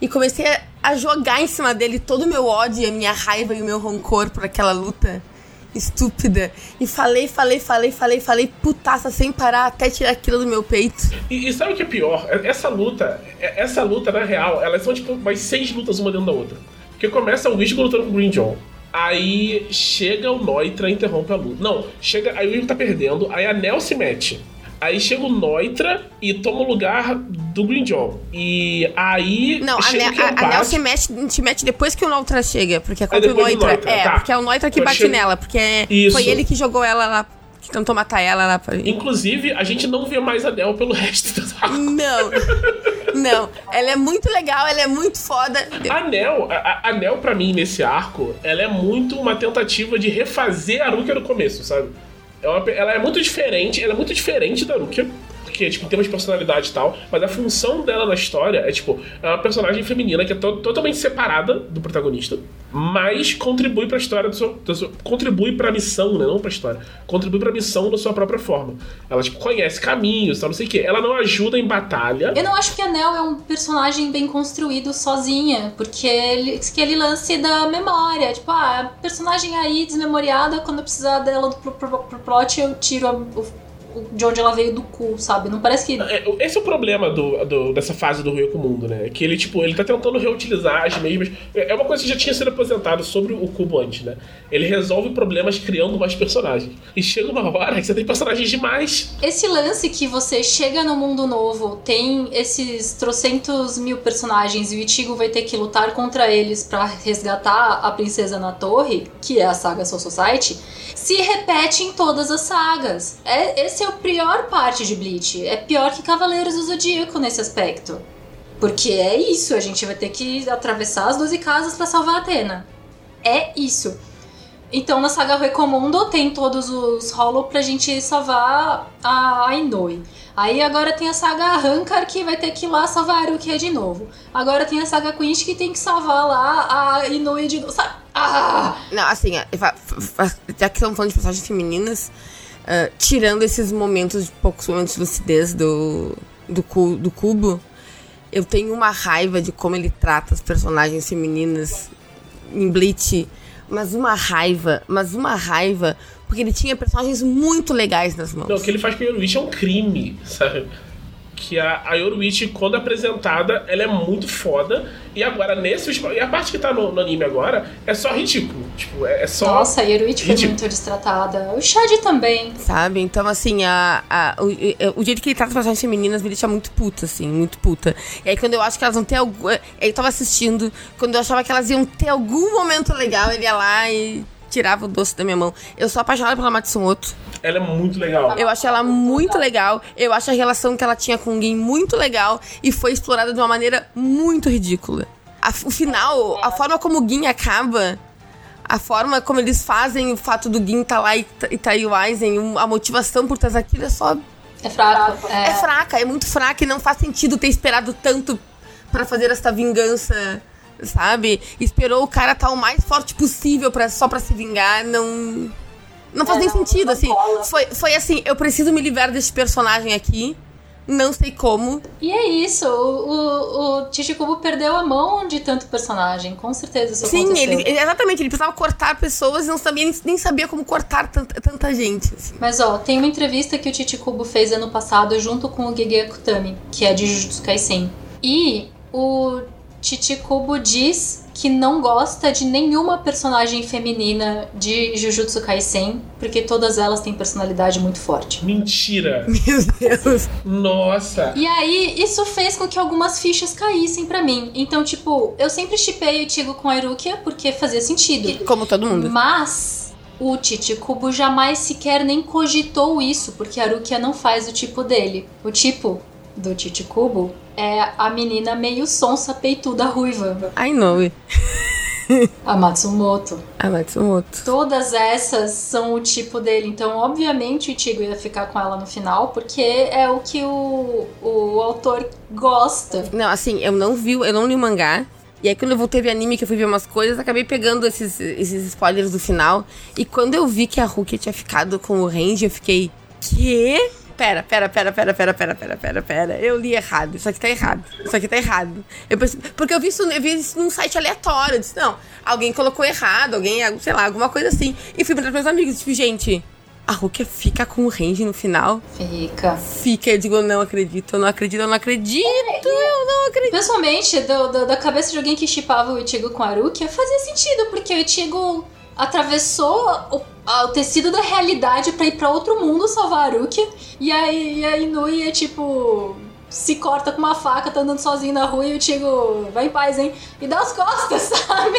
e comecei a- jogar em cima dele todo o meu ódio, a minha raiva e o meu rancor por aquela luta estúpida. E falei, falei, falei, falei, falei, putaça sem parar até tirar aquilo do meu peito. E, e sabe o que é pior? É- Essa luta, é- essa luta, na real, elas são tipo mais seis lutas uma dentro da outra. Porque começa o Ichigo lutando com o Green John. Aí chega o Noitra e interrompe a luta. Não, chega. Aí o Ichigo tá perdendo, aí a Nel se mete. Aí chega o Noitra e toma o lugar do Green John. E aí. Não, a, Ne a. Nel se mete, se mete depois que o Neutra chega, porque é contra o Neutra. Neutra, É, tá. porque é o Neutra que bate nela, porque é- Isso. foi ele que jogou ela lá, que tentou matar ela lá. Pra... Inclusive, a gente não vê mais a Nel pelo resto da Não, não. Ela é muito legal, ela é muito foda. A Nel, a, a- pra mim, nesse arco, ela é muito uma tentativa de refazer a Rukia no começo, sabe? É ela é muito diferente, ela é muito diferente da Rukia, porque, tipo, em termos de personalidade e tal, mas a função dela na história é, tipo, é uma personagem feminina que é to- totalmente separada do protagonista, mas contribui pra história do seu, do seu- contribui pra missão, né? Não pra história. Contribui pra missão da sua própria forma. Ela, tipo, conhece caminhos, não sei o quê. Ela não ajuda em batalha. Eu não acho que a Nel é um personagem bem construído sozinha, porque ele, que ele lance da memória. Tipo, ah, a personagem aí desmemoriada, quando eu precisar dela pro, pro, pro plot, eu tiro a- o, de onde ela veio do cu, sabe? Não parece que. É, Esse é o problema do, do- dessa fase do Rio com o Mundo, né? Que ele, tipo, ele tá tentando reutilizar as mesmas. É é uma coisa que já tinha sido aposentado sobre o Cubo antes, né? Ele resolve problemas criando mais personagens. E chega uma hora que você tem personagens demais. Esse lance que você chega no mundo novo, tem esses trocentos mil personagens e o Ichigo vai ter que lutar contra eles pra resgatar a princesa na torre, que é a saga Soul Society, se repete em todas as sagas. É, esse é a pior parte de Bleach. É pior que Cavaleiros do Zodíaco nesse aspecto. Porque é isso, a gente vai ter que atravessar as 12 casas pra salvar Atena. É isso. Então na saga Recomundo tem todos os Hollow pra gente salvar a Ainoi. Aí agora tem a saga Rankar que vai ter que ir lá salvar a Arukia de novo. Agora tem a saga Quinch que tem que salvar lá a Inoue de novo. Ah! Não, assim, fa- já que estamos falando de personagens femininas, ah, tirando esses momentos, poucos momentos de lucidez do, do, do cubo, eu tenho uma raiva de como ele trata as personagens femininas em Bleach. Mas uma raiva, mas uma raiva, porque ele tinha personagens muito legais nas mãos. Não, o que ele faz com a Yoruichi é um crime, sabe? Que a, a Yoruichi, quando apresentada, ela é muito foda. E agora, nesse. E a parte que tá no, no anime agora é só ridículo. Tipo, é, é só. Nossa, a Yeruichi foi muito destratada. O Shad também. Sabe? Então, assim, a, a, o, o jeito que ele trata as personagens femininas me deixa muito puta, assim, muito puta. E aí, quando eu acho que elas vão ter algum. Eu tava assistindo, quando eu achava que elas iam ter algum momento legal, ele ia lá e tirava o doce da minha mão. Eu sou apaixonada pela Matsumoto. Ela é muito legal. Eu acho ela muito legal. Eu acho a relação que ela tinha com o Gin muito legal e foi explorada de uma maneira muito ridícula. A- o final, a forma como o Gin acaba, a forma como eles fazem o fato do Gin tá lá e, tá- e tá aí o Aizen, a motivação por trás daquilo é só. É fraco. É, É fraca, é muito fraca e não faz sentido ter esperado tanto pra fazer essa vingança, sabe? Esperou o cara estar o mais forte possível para só pra se vingar, não. Não faz É, nem não- sentido, não assim. cola. Foi, foi assim, eu preciso me livrar desse personagem aqui. Não sei como. E é isso, o, o, o Chichikubo perdeu a mão de tanto personagem, com certeza isso Sim, ele, exatamente, ele precisava cortar pessoas e não sabia, nem, nem sabia como cortar tanta, tanta gente. assim. Mas ó, tem uma entrevista que o Chichikubo fez ano passado junto com o Gege Akutami, que é de Jujutsu Kaisen. E o Chichikubo diz que não gosta de nenhuma personagem feminina de Jujutsu Kaisen, porque todas elas têm personalidade muito forte. Mentira. Meu Deus. Nossa. E aí, isso fez com que algumas fichas caíssem pra mim. Então, tipo, eu sempre chipei o Ichigo com a Irukia porque fazia sentido. Como todo mundo. Mas o Chichikubo jamais sequer nem cogitou isso, porque a Rukia não faz o tipo dele. O tipo do Chichikubo é a menina meio sonsa, peituda, ruiva, I know it. a Matsumoto. A Matsumoto. Todas essas são o tipo dele, então obviamente o Ichigo ia ficar com ela no final, porque é o que o, o autor gosta. Não, assim, eu não vi, eu não li o mangá. E aí quando eu voltei a ver anime, que eu fui ver umas coisas, acabei pegando esses, esses spoilers do final. E quando eu vi que a Rukia tinha ficado com o Range, eu fiquei. Quê? Pera, pera, pera, pera, pera, pera, pera, pera, pera. Eu li errado. Isso aqui tá errado. Isso aqui tá errado. Eu pensei- porque eu vi, isso, eu vi isso num site aleatório. Eu disse, não, alguém colocou errado, alguém, sei lá, alguma coisa assim. E fui perguntar pros meus amigos, tipo, gente, a Rukia fica com o Range no final? Fica. Fica, eu digo, eu não acredito, eu não acredito, eu não acredito, eu não acredito. Pessoalmente, do- do- da cabeça de alguém que chipava o Ichigo com a Rukia, fazia sentido, porque o Ichigo atravessou o, a- o tecido da realidade pra ir pra outro mundo salvar a Rukia, e aí a Inui é tipo. Se corta com uma faca, tá andando sozinho na rua e o Ichigo vai em paz, hein? E dá as costas, sabe?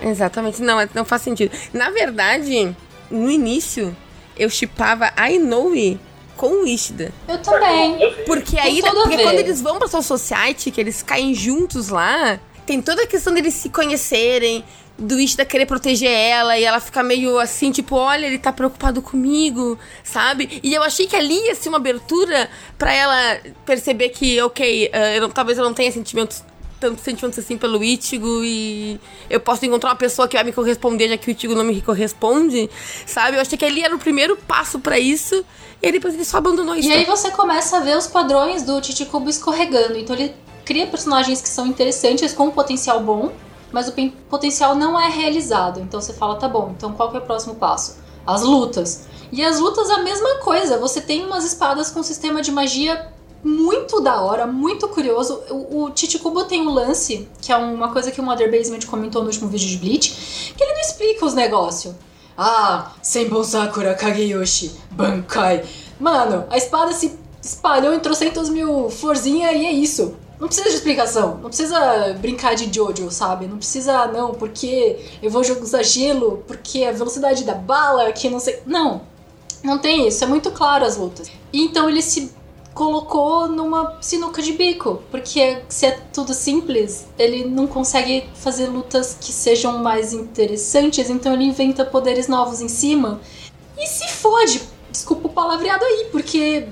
Exatamente, não, é- não faz sentido. Na verdade, no início, eu chipava a Inoue com o Ishida. Eu também. Porque aí, porque quando eles vão pra Soul Society, que eles caem juntos lá, tem toda a questão deles se conhecerem, do Ishida querer proteger ela, e ela fica meio assim, tipo, olha, ele tá preocupado comigo, sabe? E eu achei que ali ia ser uma abertura pra ela perceber que, ok, eh, eu não- talvez eu não tenha sentimentos tantos sentimentos assim pelo Ichigo e eu posso encontrar uma pessoa que vai me corresponder já que o Ichigo não me corresponde, sabe? Eu achei que ali era o primeiro passo pra isso e aí depois ele só abandonou isso. E aí você começa a ver os padrões do Chichikubo escorregando. Então ele cria personagens que são interessantes, com um potencial bom, mas o potencial não é realizado. Então você fala, tá bom, então qual que é o próximo passo? as lutas. E as lutas a mesma coisa, você tem umas espadas com sistema de magia muito da hora, muito curioso. O, o tem um lance, que é uma coisa que o Mother Basement comentou no último vídeo de Bleach, que ele não explica os negócios. Ah, Senbon Sakura Kageyoshi, Bankai. Mano, a espada se espalhou em trocentos mil florzinha e é isso. Não precisa de explicação, não precisa brincar de Jojo, sabe? Não precisa, não, porque eu vou usar gelo, porque a velocidade da bala, que não sei. Não, não tem isso, é muito claro as lutas. E então ele se colocou numa sinuca de bico, porque se é tudo simples, ele não consegue fazer lutas que sejam mais interessantes, então ele inventa poderes novos em cima e se fode. Desculpa o palavreado aí, porque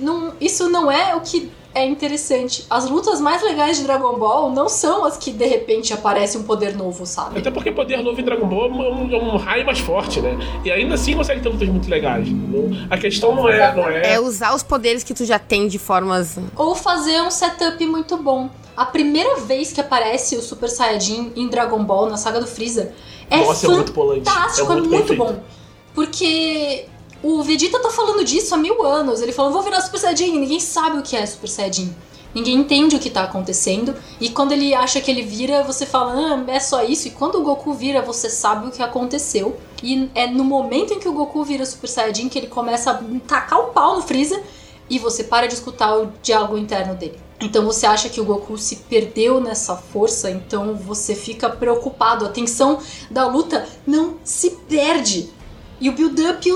não, isso não é o que é interessante. As lutas mais legais de Dragon Ball não são as que de repente aparece um poder novo, sabe? Até porque poder novo em Dragon Ball é um, é um raio mais forte, né? E ainda assim consegue ter lutas muito legais. a questão não é, não é. É usar os poderes que tu já tem de formas. Ou fazer um setup muito bom. A primeira vez que aparece o Super Saiyajin em Dragon Ball, na saga do Freeza, é Nossa, fantástico, é muito, polante. é muito, é muito bom. Porque o Vegeta tá falando disso há mil anos. Ele falou, vou virar Super Saiyajin. Ninguém sabe o que é Super Saiyajin. Ninguém entende o que tá acontecendo. E quando ele acha que ele vira, você fala, ah, é só isso. E quando o Goku vira, você sabe o que aconteceu. E é no momento em que o Goku vira Super Saiyajin que ele começa a tacar o pau no Freeza. E você para de escutar o diálogo interno dele. Então você acha que o Goku se perdeu nessa força, então você fica preocupado. A tensão da luta não se perde. E o build-up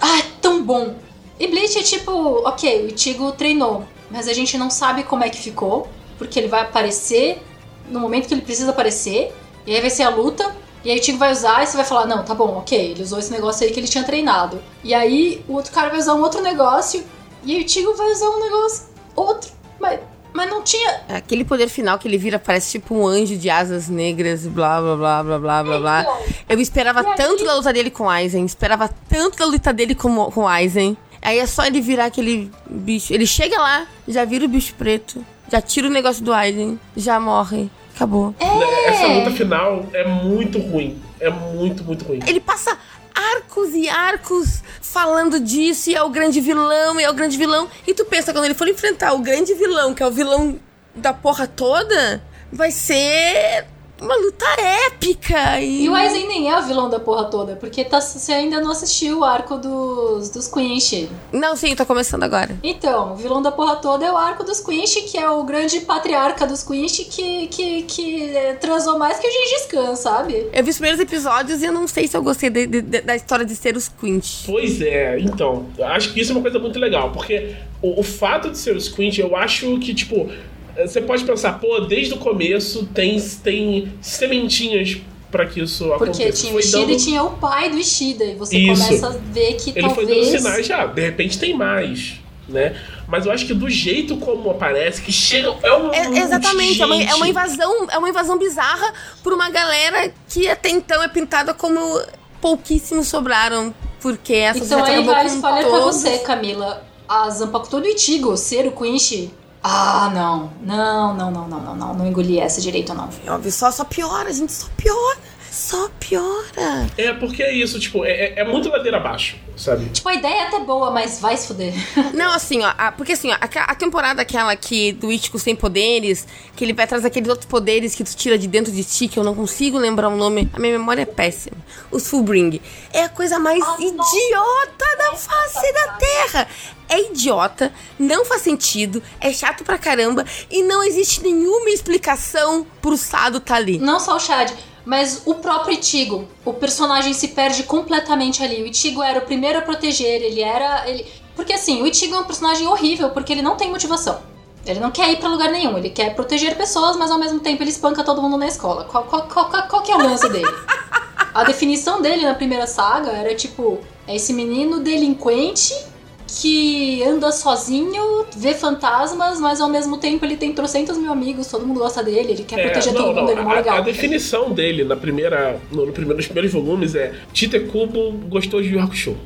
ah, é tão bom. E Bleach é tipo, ok, o Ichigo treinou, mas a gente não sabe como é que ficou, porque ele vai aparecer no momento que ele precisa aparecer, e aí vai ser a luta, e aí o Ichigo vai usar e você vai falar, não, tá bom, ok, ele usou esse negócio aí que ele tinha treinado. E aí o outro cara vai usar um outro negócio, e aí o Ichigo vai usar um negócio outro, mas mas não tinha. Aquele poder final que ele vira parece tipo um anjo de asas negras, blá blá blá blá blá blá blá. Então, Eu esperava tanto da luta dele com Aizen, esperava tanto da luta dele com, com Aizen. Aí é só ele virar aquele bicho. Ele chega lá, já vira o bicho preto, já tira o negócio do Aizen, já morre. Acabou. É. Essa luta final é muito ruim. É muito, muito ruim. Ele passa arcos e arcos falando disso, e é o grande vilão, e é o grande vilão. E tu pensa, quando ele for enfrentar o grande vilão, que é o vilão da porra toda, vai ser uma luta épica. E, e o Aizen nem é o vilão da porra toda, porque tá, você ainda não assistiu o arco dos, dos Quinch. Não, sim, tá começando agora. Então, o vilão da porra toda é o arco dos Quinch, que é o grande patriarca dos Quinch que, que, que transou mais que o Gengis Khan, sabe? Eu vi os primeiros episódios e eu não sei se eu gostei de, de, de, da história de ser os Quinch. Pois é, então, acho que isso é uma coisa muito legal, porque o, o fato de ser os Quinch, eu acho que, tipo, você pode pensar, pô, desde o começo tem, tem sementinhas para que isso Porque aconteça. Porque tinha o Ishida dando... e tinha o pai do Ishida. E você isso. começa a ver que Ele talvez... foi dando sinais já, de repente tem mais. Né? Mas eu acho que do jeito como aparece, que chega. É, um é Exatamente, é uma, é uma, invasão, é uma invasão bizarra por uma galera que até então é pintada como pouquíssimos sobraram. Porque essa Então aí vai spoiler todos... pra você, Camila. A Zanpakuto do Ichigo ser o Quinch ah, não. Não, não, não, não, não, não. Não engoli essa direito, não. Óbvio, só, só piora, gente, só piora. Só piora. É, porque é isso, tipo, é, é, é muito ladeira abaixo, sabe? Tipo, a ideia é até boa, mas vai se fuder. Não, assim, ó, a, porque assim, ó, a, a, temporada aquela que do Ichigo sem poderes, que ele vai atrás daqueles outros poderes que tu tira de dentro de ti, que eu não consigo lembrar o nome, a minha memória é péssima. Os Fullbring. É a coisa mais ah, idiota da face da Terra é idiota, não faz sentido, é chato pra caramba e não existe nenhuma explicação pro Sado tá ali. Não só o Chad, mas o próprio Itigo. O personagem se perde completamente ali. O Itigo era o primeiro a proteger, ele era. Ele... Porque assim, o Itigo é um personagem horrível porque ele não tem motivação. Ele não quer ir para lugar nenhum, ele quer proteger pessoas, mas ao mesmo tempo ele espanca todo mundo na escola. Qual, qual, qual, qual que é o lance dele? A definição dele na primeira saga era tipo: é esse menino delinquente que anda sozinho, vê fantasmas, mas ao mesmo tempo ele tem trocentos mil amigos, todo mundo gosta dele, ele quer é, proteger não, todo mundo, ele é a, legal. A definição dele na primeira, no, no primeiro, nos primeiros volumes é Tite Kubo gostou de Yu Hakusho.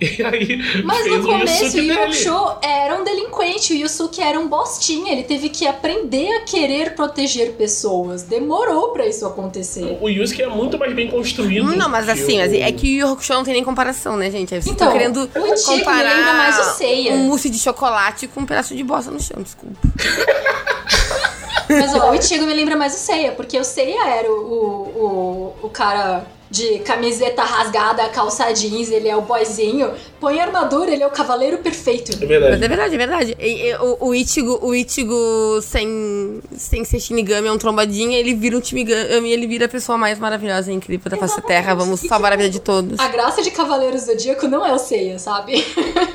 E aí Mas no o começo, Yusuke o Yu dele. Hakusho era um delinquente, o Yusuke era um bostinha, ele teve que aprender a querer proteger pessoas. Demorou pra isso acontecer. O Yusuke é muito mais bem construído. Não, mas assim, o- é que o Yu Hakusho não tem nem comparação, né, gente? Vocês Então, querendo o comparar lembra mais o Seiya. um mousse de chocolate com um pedaço de bosta no chão, desculpa. Mas ó, o Ichigo me lembra mais o Seiya, porque o Seiya era o, o, o, o cara de camiseta rasgada, calça jeans, ele é o boyzinho. Põe armadura, ele é o cavaleiro perfeito. É Mas verdade. é verdade, é verdade. E- e- o, o Ichigo, o Ichigo sem, sem ser Shinigami é um trombadinha, ele vira um Shinigami e ele vira a pessoa mais maravilhosa e incrível da face da Terra. Vamos E, salvar a tipo, vida de todos. A graça de Cavaleiro Zodíaco não é o Seiya, sabe?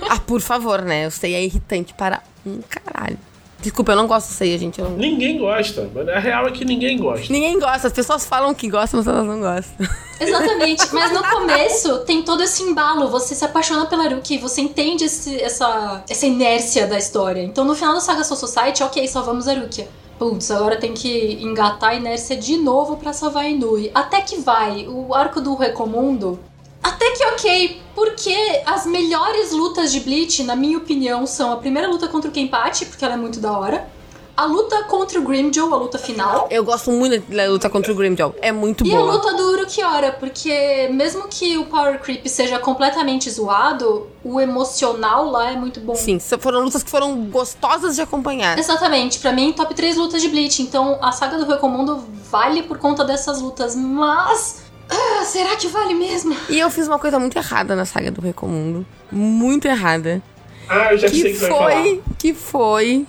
Ah, por favor, né? Eu sei, é irritante para um caralho. Desculpa, eu não gosto do Seiya, gente. eu não- Ninguém gosta. Mas a real é que ninguém gosta. Ninguém gosta, as pessoas falam que gostam, mas elas não gostam. Exatamente, mas no começo tem todo esse embalo, você se apaixona pela Ruki, você entende esse- essa, essa inércia da história. Então no final da Saga Soul Society, ok, salvamos a Rukia. Putz, agora tem que engatar a inércia de novo pra salvar a Inui. Até que vai, o arco do Recomundo. Até que ok, porque as melhores lutas de Bleach, na minha opinião, são a primeira luta contra o Kenpachi, porque ela é muito da hora. A luta contra o Grimjow, a luta final. Eu gosto muito da luta contra o Grimjow. É muito E a boa. luta do Urukiora, porque mesmo que o Power Creep seja completamente zoado, o emocional lá é muito bom. Sim, foram lutas que foram gostosas de acompanhar. Exatamente, pra mim, top 3 lutas de Bleach. Então a saga do Recomundo vale por conta dessas lutas, mas. Ah, será que vale mesmo? E eu fiz uma coisa muito errada na saga do Recomundo. Muito errada. Ah, eu já sei Que o que você vai falar. foi. Que foi.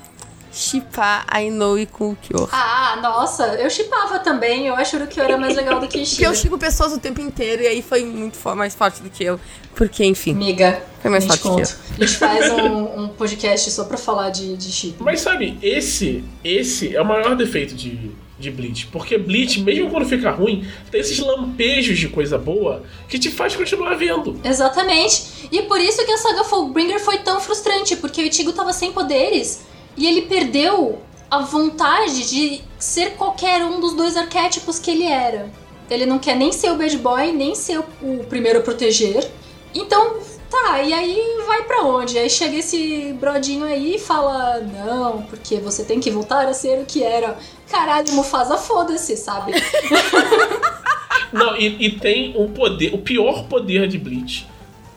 Chipar a Inoue com o Kyo. Ah, nossa, eu chipava também. Eu acho o Urukiora mais legal do que Porque Ishida. eu chipo pessoas o tempo inteiro e aí foi muito fo- mais forte do que eu. Porque, enfim. Amiga, Foi mais a gente forte que conta. A gente faz um, um podcast só pra falar de, de chip. Mas sabe, esse, esse é o maior defeito de, de Bleach. Porque Bleach, mesmo quando fica ruim, tem esses lampejos de coisa boa que te faz continuar vendo. Exatamente. E é por isso que a saga Fullbringer foi tão frustrante, porque o Ichigo tava sem poderes e ele perdeu a vontade de ser qualquer um dos dois arquétipos que ele era. Ele não quer nem ser o bad boy, nem ser o primeiro a proteger. Então, tá, e aí vai pra onde? Aí chega esse brodinho aí e fala: Não, porque você tem que voltar a ser o que era. Caralho, Mufasa, foda-se, sabe? Não, e, e tem um poder, o pior poder de Bleach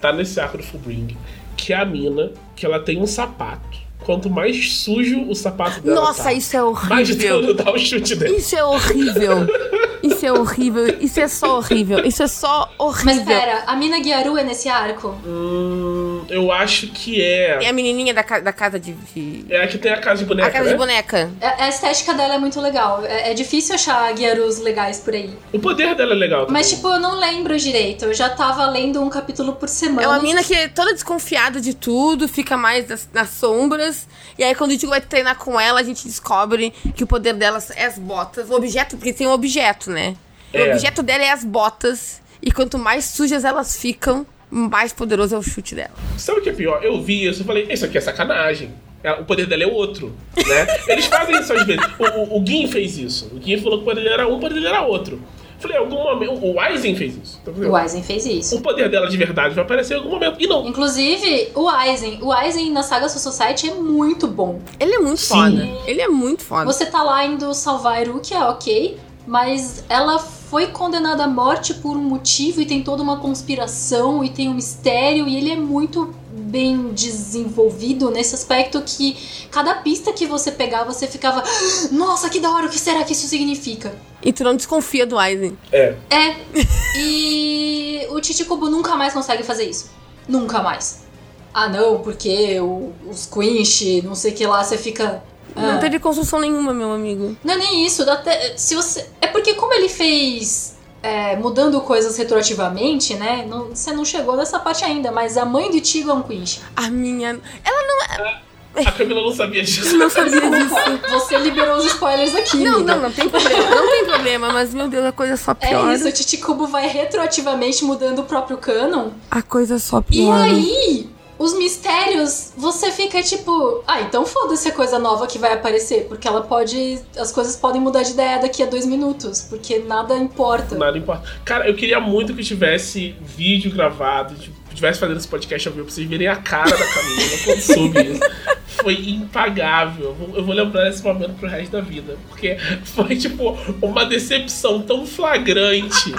tá nesse arco do Fullbring, que é a mina, que ela tem um sapato. Quanto mais sujo o sapato dela Nossa, tá, isso é mais horrível. dano dá o chute dela. Isso é horrível. Isso é horrível. Isso é só horrível. Isso é só horrível. Mas pera, a mina Gyaru é nesse arco? Hum, eu acho que É é. a menininha da, ca- da casa de. de- É a que tem a casa de boneca, a casa né? de boneca. A a estética dela é muito legal. É, é difícil achar Gyarus legais por aí. O poder dela é legal também. Mas, tipo, eu não lembro direito. Eu já tava lendo um capítulo por semana. É uma mina que é toda desconfiada de tudo, fica mais nas, nas sombras. E aí, quando o Ichigo vai treinar com ela, a gente descobre que o poder dela é as botas. O objeto, porque tem um objeto, né? O É. objeto dela é as botas. E quanto mais sujas elas ficam, mais poderoso é o chute dela. Sabe o que é pior? Eu vi isso e falei, isso aqui é sacanagem. É, O poder dela é outro, né? Eles fazem isso às vezes. O, o, o Gin fez isso. O Gin falou que o poder dele era um, o poder dele era outro. Falei, em algum momento. O Aizen fez isso. Tá? O Aizen fez isso. O poder dela de verdade vai aparecer em algum momento. E não. Inclusive, o Aizen. O Aizen na saga Soul Society é muito bom. Ele é muito Sim. foda. Ele é muito foda. Você tá lá indo salvar a Irukia, ok. Mas ela foi condenada à morte por um motivo e tem toda uma conspiração e tem um mistério e ele é muito bem desenvolvido nesse aspecto que cada pista que você pegar você ficava, "Ah, nossa, que da hora, o que será que isso significa? E tu não desconfia do Aizen. É. É. E o Chichikubo nunca mais consegue fazer isso. Nunca mais. Ah, não, porque o- os Quinch, não sei o que lá, você fica. Não ah. teve construção nenhuma, meu amigo. Não é nem isso. dá até- se você, é porque como ele fez é, mudando coisas retroativamente, né? não- você não chegou nessa parte ainda, mas a mãe do Tigo é um Quinch. A minha. Ela A Camila não sabia disso. não sabia disso. Você liberou os spoilers aqui. Não, amiga. não, não tem problema. Não tem problema, mas meu Deus, a coisa só É piora. isso, o Chichikubo vai retroativamente mudando o próprio canon. A coisa só E piora. aí, os mistérios, você fica tipo, ah, então foda-se a coisa nova que vai aparecer, porque ela pode. As coisas podem mudar de ideia daqui a dois minutos, porque nada importa. Nada importa. Cara, eu queria muito que tivesse vídeo gravado, tipo, tivesse fazendo esse podcast ao vivo pra vocês verem a cara da Camila quando soube isso. Foi impagável. Eu vou, eu vou lembrar esse momento pro resto da vida. Porque foi, tipo, uma decepção tão flagrante,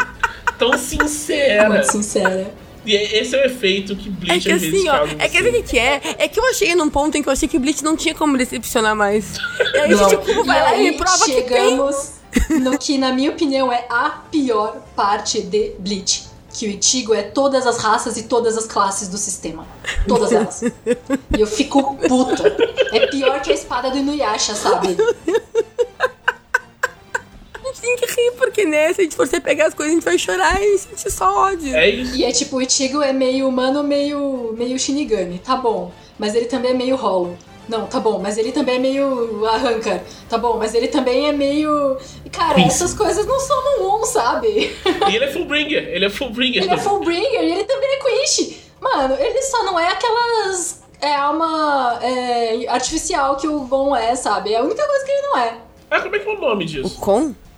tão sincera. Muito sincera. E esse é o efeito que É Bleach que às vezes assim, ó, é que assim. que é? É que eu achei num ponto em que eu achei que o Bleach não tinha como decepcionar mais. E aí, Não. tipo, vai lá e prova que tem. chegamos no que, na minha opinião, é a pior parte de Bleach. Que o Ichigo é todas as raças e todas as classes do sistema. Todas elas. E eu fico puta. É pior que a espada do Inuyasha, sabe? Tem que rir, porque né, se a gente for você pegar as coisas, a gente vai chorar e sentir só ódio. É isso. E é tipo, o Ichigo é meio humano, meio, meio Shinigami. Tá bom. Mas ele também é meio Hollow. Não, tá bom, mas ele também é meio Arrancar. Tá bom, mas ele também é meio. Cara, Isso. essas coisas não somam um, sabe? E ele é Fullbringer. Ele é Fullbringer. Ele é também. Fullbringer e ele também é Quinch. Mano, ele só não é aquelas. É alma é, artificial que o Gon é, sabe? É a única coisa que ele não é. Ah, como é que é o nome O disso?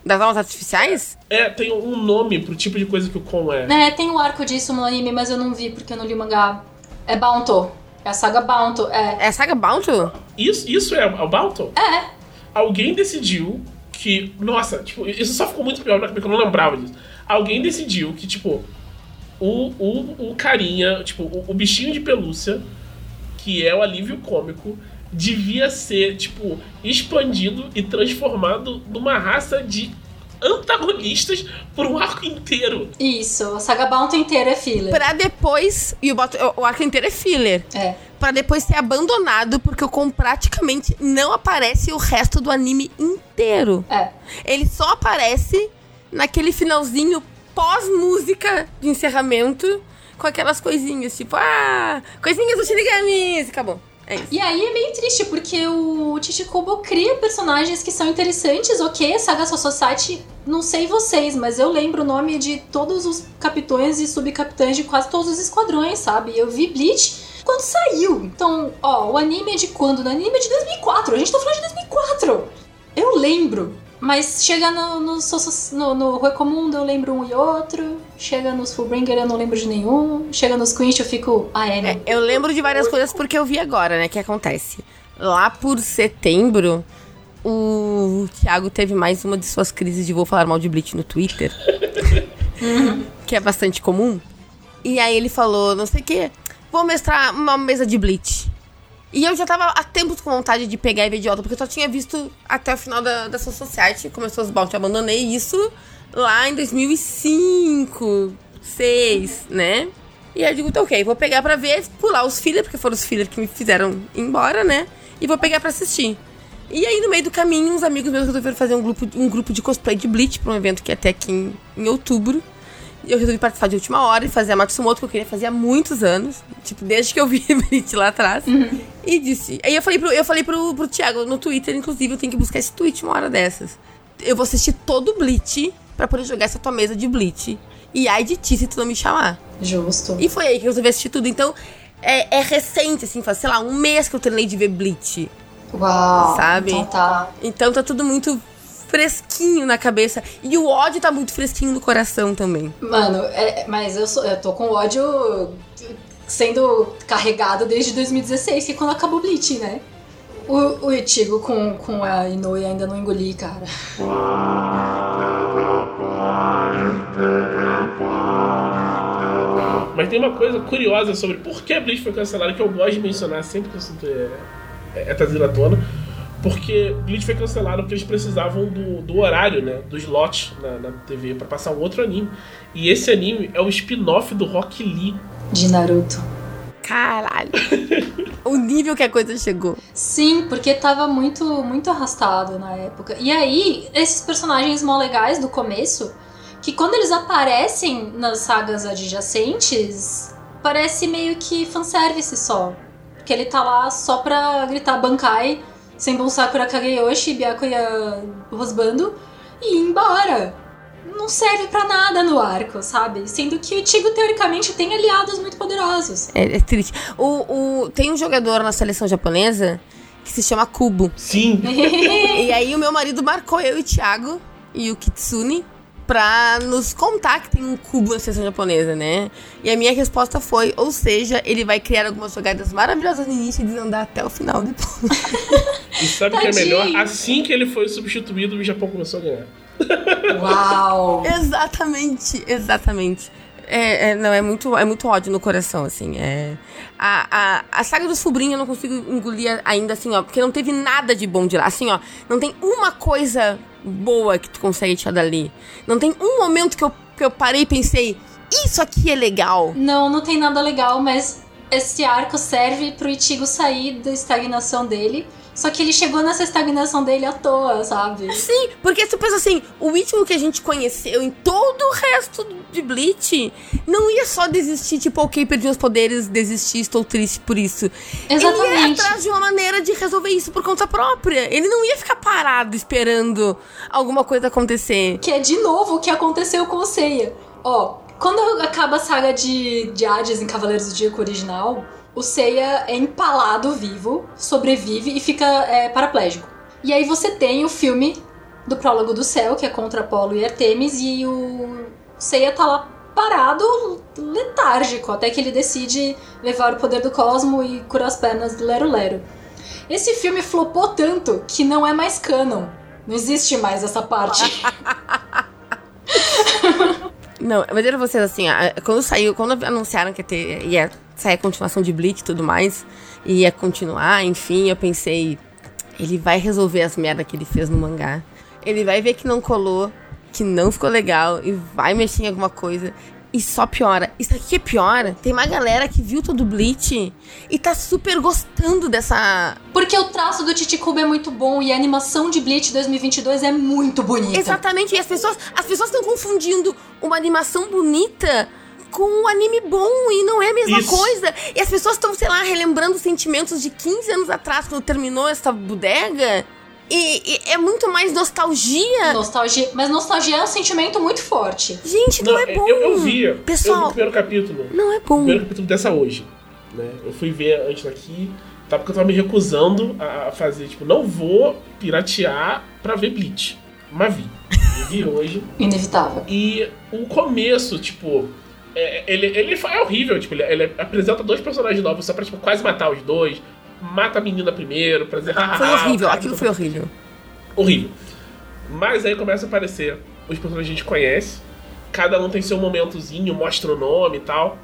Das almas artificiais? É, tem um nome pro tipo de coisa que o Kon é. É, tem um arco disso no anime, mas eu não vi porque eu não li o mangá. É Bounto. É a saga Bounto. É. É a saga Bounto? Isso, isso é o Balton? É. Alguém decidiu que. Nossa, tipo, isso só ficou muito pior na cabeça, que eu não lembrava disso. Alguém decidiu que, tipo, o, o, o carinha, tipo, o, o bichinho de pelúcia, que é o alívio cômico, devia ser, tipo, expandido e transformado numa raça de antagonistas por um arco inteiro. Isso. A saga Bounto inteira é filler. Pra depois. E o, o arco inteiro é filler. É. Pra depois ser abandonado, porque o com praticamente não aparece o resto do anime inteiro. É. Ele só aparece naquele finalzinho pós-música de encerramento, com aquelas coisinhas, tipo, ah, coisinhas do Shinigamis, acabou. É. E aí é meio triste, porque o Chichikubo cria personagens que são interessantes, ok, Saga Soul não sei vocês, mas eu lembro o nome de todos os capitães e subcapitães de quase todos os esquadrões, sabe? Eu vi Bleach quando saiu. Então, ó, o anime é de quando? O anime é de 2004, a gente tá falando de 2004. Eu lembro, mas chega no, no, no, no Recomundo eu lembro um e outro, chega nos Fullbringer eu não lembro de nenhum, chega nos Quinch eu fico, ah é, né? É, eu lembro de várias coisas porque eu vi agora, né? que acontece? Lá por setembro, o Thiago teve mais uma de suas crises de vou falar mal de Bleach no Twitter. que é bastante comum. E aí ele falou, não sei o quê, vou mestrar uma mesa de Bleach. E eu já tava há tempos com vontade de pegar e volta, porque eu só tinha visto até o final da, da Soul Society, começou os Bounty, abandonei isso lá em 2005, 2006, né? E aí eu digo, tá ok, vou pegar pra ver, pular os filler, porque foram os filler que me fizeram ir embora, né? E vou pegar pra assistir. E aí, no meio do caminho, uns amigos meus resolveram fazer um grupo, um grupo de cosplay de Bleach pra um evento que ia ter aqui em, em outubro. Eu resolvi participar de última hora e fazer a Matsumoto, que eu queria fazer há muitos anos. Tipo, desde que eu vi Bleach lá atrás. E disse. Aí eu falei, pro, eu falei pro, pro Thiago no Twitter, inclusive, eu tenho que buscar esse tweet uma hora dessas. Eu vou assistir todo o Bleach pra poder jogar essa tua mesa de Bleach. E ai de ti se tu não me chamar. Justo. E foi aí que eu resolvi assistir tudo. Então, é, é recente, assim, faz, sei lá, um mês que eu terminei de ver Bleach. Uau. Sabe? Então tá. Então tá tudo muito fresquinho na cabeça. E o ódio tá muito fresquinho no coração também. Mano, é- mas eu, sou, eu tô com ódio sendo carregado desde 2016, que é quando acabou o Bleach, né? O, o Ichigo com, com a Inoue ainda não engoli, cara. Mas tem uma coisa curiosa sobre por que Bleach foi cancelado que eu gosto de mencionar sempre que o assunto é, é, é trazido à tona. Porque Bleach foi cancelado porque eles precisavam do, do horário, né? Do slot na, na TV pra passar um outro anime. E esse anime é o spin-off do Rock Lee. De Naruto. Caralho. o nível que a coisa chegou. Sim, porque tava muito, muito arrastado na época. E aí, esses personagens mó legais do começo, que quando eles aparecem nas sagas adjacentes, parece meio que fanservice só. Que ele tá lá só pra gritar Bankai, Senbon Sakura Kageyoshi, Byakuya Rosbando e ir embora. não serve pra nada no arco, sabe? Sendo que o Ichigo, teoricamente, tem aliados muito poderosos. É, é triste. O, o, tem um jogador na seleção japonesa que se chama Kubo. Sim. E aí o meu marido marcou eu e o Thiago e o Kitsune pra nos contar que tem um cubo na seleção japonesa, né? E a minha resposta foi, ou seja, ele vai criar algumas jogadas maravilhosas no início e desandar até o final depois. E sabe o que é melhor? Assim que ele foi substituído, o Japão começou a ganhar. Uau! exatamente, exatamente. É, é, não, é muito, é muito ódio no coração, assim. É, a, a, a saga dos Fubrinha eu não consigo engolir ainda, assim, ó, porque não teve nada de bom de lá. Assim, ó, não tem uma coisa boa que tu consegue tirar dali. Não tem um momento que eu, que eu parei e pensei, isso aqui é legal. Não, não tem nada legal, mas esse arco serve pro Ichigo sair da estagnação dele. Só que ele chegou nessa estagnação dele à toa, sabe? Sim, porque tu pensa assim, o ritmo que a gente conheceu em todo o resto de Bleach não ia só desistir, tipo, ok, perdi os poderes, desisti, estou triste por isso. Ele ia Exatamente. atrás de uma maneira de resolver isso por conta própria. Ele não ia ficar parado esperando alguma coisa acontecer. Que é de novo o que aconteceu com o Seiya. Ó, quando acaba a saga de, de Hades em Cavaleiros do Zodíaco original, o Seiya é empalado vivo, sobrevive e fica é, paraplégico. E aí você tem o filme do Prólogo do Céu, que é contra Apolo e Artemis, e o Seiya tá lá parado, letárgico, até que ele decide levar o poder do cosmo e curar as pernas do Lero Lero. Esse filme flopou tanto que não é mais canon. Não existe mais essa parte. Não, mas era vocês assim, quando saiu, quando anunciaram que ia, ter, ia sair a continuação de Bleach e tudo mais, e ia continuar, enfim, eu pensei, ele vai resolver as merdas que ele fez no mangá. Ele vai ver que não colou, que não ficou legal, e vai mexer em alguma coisa. E só piora. Isso aqui é pior. Tem uma galera que viu todo o Bleach e tá super gostando dessa. Porque o traço do Titicubo é muito bom e a animação de Bleach 2022 é muito bonita. Exatamente. E as pessoas as pessoas estão confundindo uma animação bonita com um anime bom e não é a mesma Isso. coisa. E as pessoas estão, sei lá, relembrando sentimentos de 15 anos atrás, quando terminou essa bodega. E, e é muito mais nostalgia. Nostalgia, mas nostalgia é um sentimento muito forte. Gente, não, é bom. eu, eu vi. Eu vi Pessoal, o primeiro capítulo. não é O bom. primeiro capítulo dessa hoje. Né? Eu fui ver antes daqui, tá? Porque eu tava me recusando a a fazer, tipo, não vou piratear pra ver Bleach. Mas vi. Eu vi hoje. Inevitável. E o começo, tipo. é- ele, ele é horrível, tipo, ele, ele apresenta dois personagens novos só pra tipo, quase matar os dois. Mata a menina primeiro, pra dizer. "Ah, Foi horrível. Aquilo foi horrível. horrível. Mas aí começa a aparecer os personagens que a gente conhece. Cada um tem seu momentozinho, mostra o nome e tal.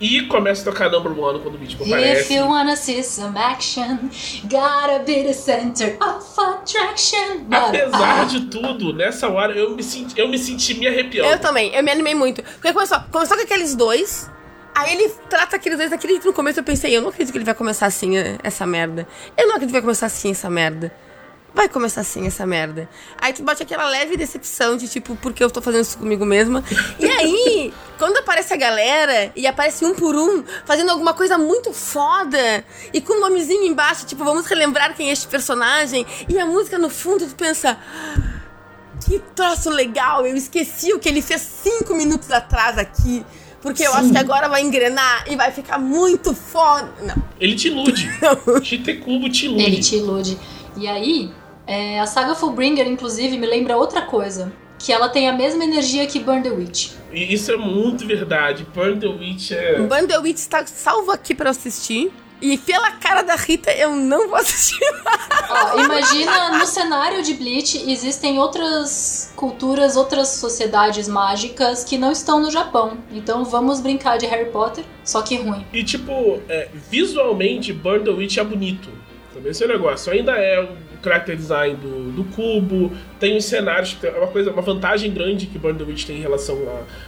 E começa a tocar number one quando o Beat If aparece. you wanna see some action, gotta be the center of attraction. Apesar ah, de tudo, nessa hora eu me senti, eu me senti me arrepiando. Eu também, eu me animei muito. Porque começou, começou com aqueles dois. Aí ele trata aqueles dois daquele jeito no começo. Eu pensei, eu não acredito que ele vai começar assim, eh, essa merda. Eu não acredito que vai começar assim, essa merda. Vai começar assim, essa merda. Aí tu bate aquela leve decepção de tipo, por que eu tô fazendo isso comigo mesma? E aí, quando aparece a galera e aparece um por um, fazendo alguma coisa muito foda, e com um nomezinho embaixo, tipo, vamos relembrar quem é este personagem, e a música no fundo, tu pensa. Que troço legal! Eu esqueci o que ele fez cinco minutos atrás aqui. Porque eu acho que agora vai engrenar e vai ficar muito foda. Não. Ele te ilude. Chitekubo te ilude. ele te ilude. E aí, é, a saga Fullbringer, inclusive, me lembra outra coisa. Que ela tem a mesma energia que Burn the Witch. Isso é muito verdade. Burn the Witch é. O Bandelwitch está salvo aqui pra eu assistir. E pela cara da Rita, eu não vou assistir. Ó, imagina, no cenário de Bleach existem outras culturas, outras sociedades mágicas que não estão no Japão. Então vamos brincar de Harry Potter, só que ruim. E tipo, é, visualmente, Burn the Witch é bonito. Também esse é o negócio. Ainda é o character design do, do cubo, tem os cenários, tem uma coisa, uma vantagem grande que Burn the Witch tem em relação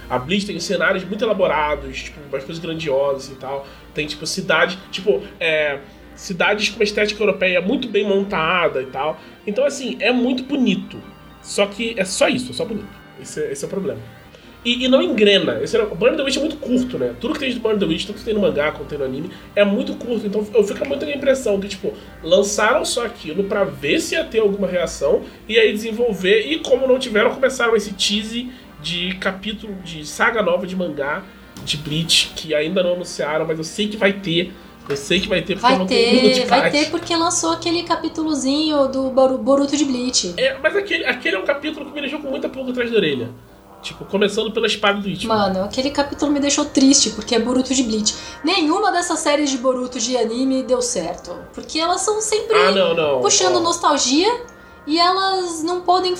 a, a Bleach, tem cenários muito elaborados, tipo, umas coisas grandiosas e tal. Tem, tipo, cidade, tipo, é, cidades com uma estética europeia muito bem montada e tal. Então, assim, é muito bonito. Só que é só isso, é só bonito. Esse, é- esse é o problema. E, e não engrena. Esse era, Burn the Witch é muito curto, né? Tudo que tem de Burn the Witch, tudo que tem no mangá, quanto tem no anime, é muito curto. Então eu fico muito com a impressão que, tipo, lançaram só aquilo pra ver se ia ter alguma reação e aí desenvolver. E como não tiveram, começaram esse tease de capítulo, de saga nova de mangá de Bleach, que ainda não anunciaram, mas eu sei que vai ter. Eu sei que vai ter porque eu Vai não mundo de ter, vai ter porque lançou aquele capítulozinho do Boru- Boruto de Bleach. É, mas aquele, aquele é um capítulo que me deixou com muita pulga atrás da orelha. Tipo, começando pela espada do Ichigo. Mano, aquele capítulo me deixou triste, porque é Boruto de Bleach. Nenhuma dessas séries de Boruto de anime deu certo. Porque elas são sempre Ah, não, não. puxando nostalgia e elas não podem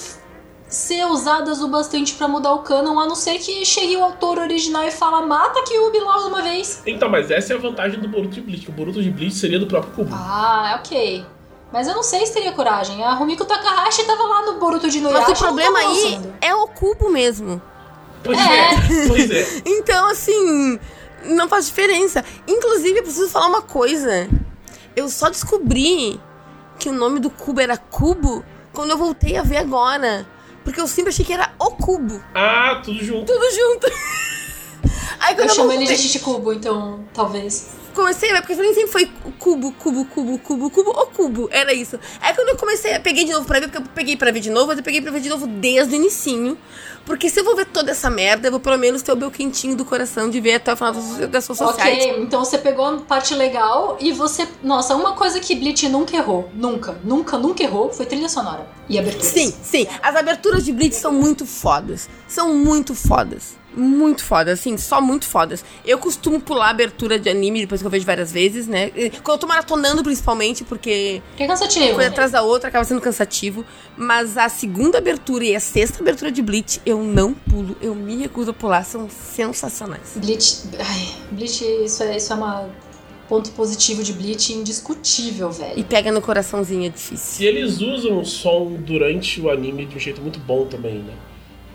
ser usadas o bastante pra mudar o canon, a não ser que chegue o autor original e fala mata Kyuubi logo de uma vez. Então, mas essa é a vantagem do Boruto de Bleach. que O Boruto de Bleach seria do próprio Kubo. Ah, ok. Mas eu não sei se teria coragem. A Rumiko Takahashi tava lá no Boruto de Inuyasha. Mas o problema aí é o cubo mesmo. Pois É. é, pois é. Então, assim, não faz diferença. Inclusive, eu preciso falar uma coisa. Eu só descobri que o nome do cubo era cubo quando eu voltei a ver agora. Porque eu sempre achei que era o cubo. Ah, tudo junto. Tudo junto. Aí quando Eu eu, chamo ele voltei, de Chichicubo, então talvez. Comecei ver, porque pra mim sempre foi cubo, cubo, cubo, cubo, cubo, o cubo. Era isso. Aí quando eu comecei, eu peguei de novo pra ver, porque eu peguei pra ver de novo, mas eu peguei pra ver de novo desde o inicinho. Porque se eu vou ver toda essa merda, eu vou pelo menos ter o meu quentinho do coração de ver até o final da- sua society. Ok, então você pegou a parte legal e você. Nossa, uma coisa que Bleach nunca errou. Nunca, nunca, nunca errou foi trilha sonora e abertura. Sim, sim. As aberturas de Bleach são muito fodas. São muito fodas. Muito fodas, assim, só muito fodas. Eu costumo pular a abertura de anime depois que eu vejo várias vezes, né? E Quando eu tô maratonando, principalmente, porque Que é cansativo. coisa atrás da outra acaba sendo cansativo. Mas a segunda abertura e a sexta abertura de Bleach, eu não pulo. Eu me recuso a pular. São sensacionais. Bleach. Ai, Bleach, isso é, isso é uma ponto positivo de Bleach indiscutível, E velho. pega no coraçãozinho, é difícil. E eles usam o som durante o anime de um jeito muito bom também, né?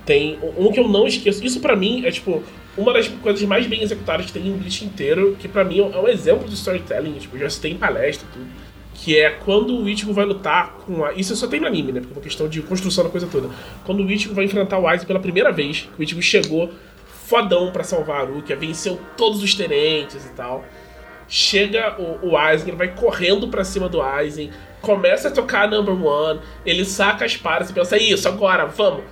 Tem um que eu não esqueço. Isso pra mim é tipo uma das coisas mais bem executadas que tem em Bleach inteiro, que pra mim é um exemplo de storytelling, tipo, já citei em palestra e tudo. Que é quando o Ichigo vai lutar com a. Isso só tem no anime, né? Porque é uma questão de construção da coisa toda. Quando o Ichigo vai enfrentar o Aizen pela primeira vez, o Ichigo chegou fodão pra salvar a Rukia, venceu todos os tenentes e tal. Chega o, o Aizen, ele vai correndo pra cima do Aizen, começa a tocar a number one, ele saca a espada, você pensa, isso, agora, vamos.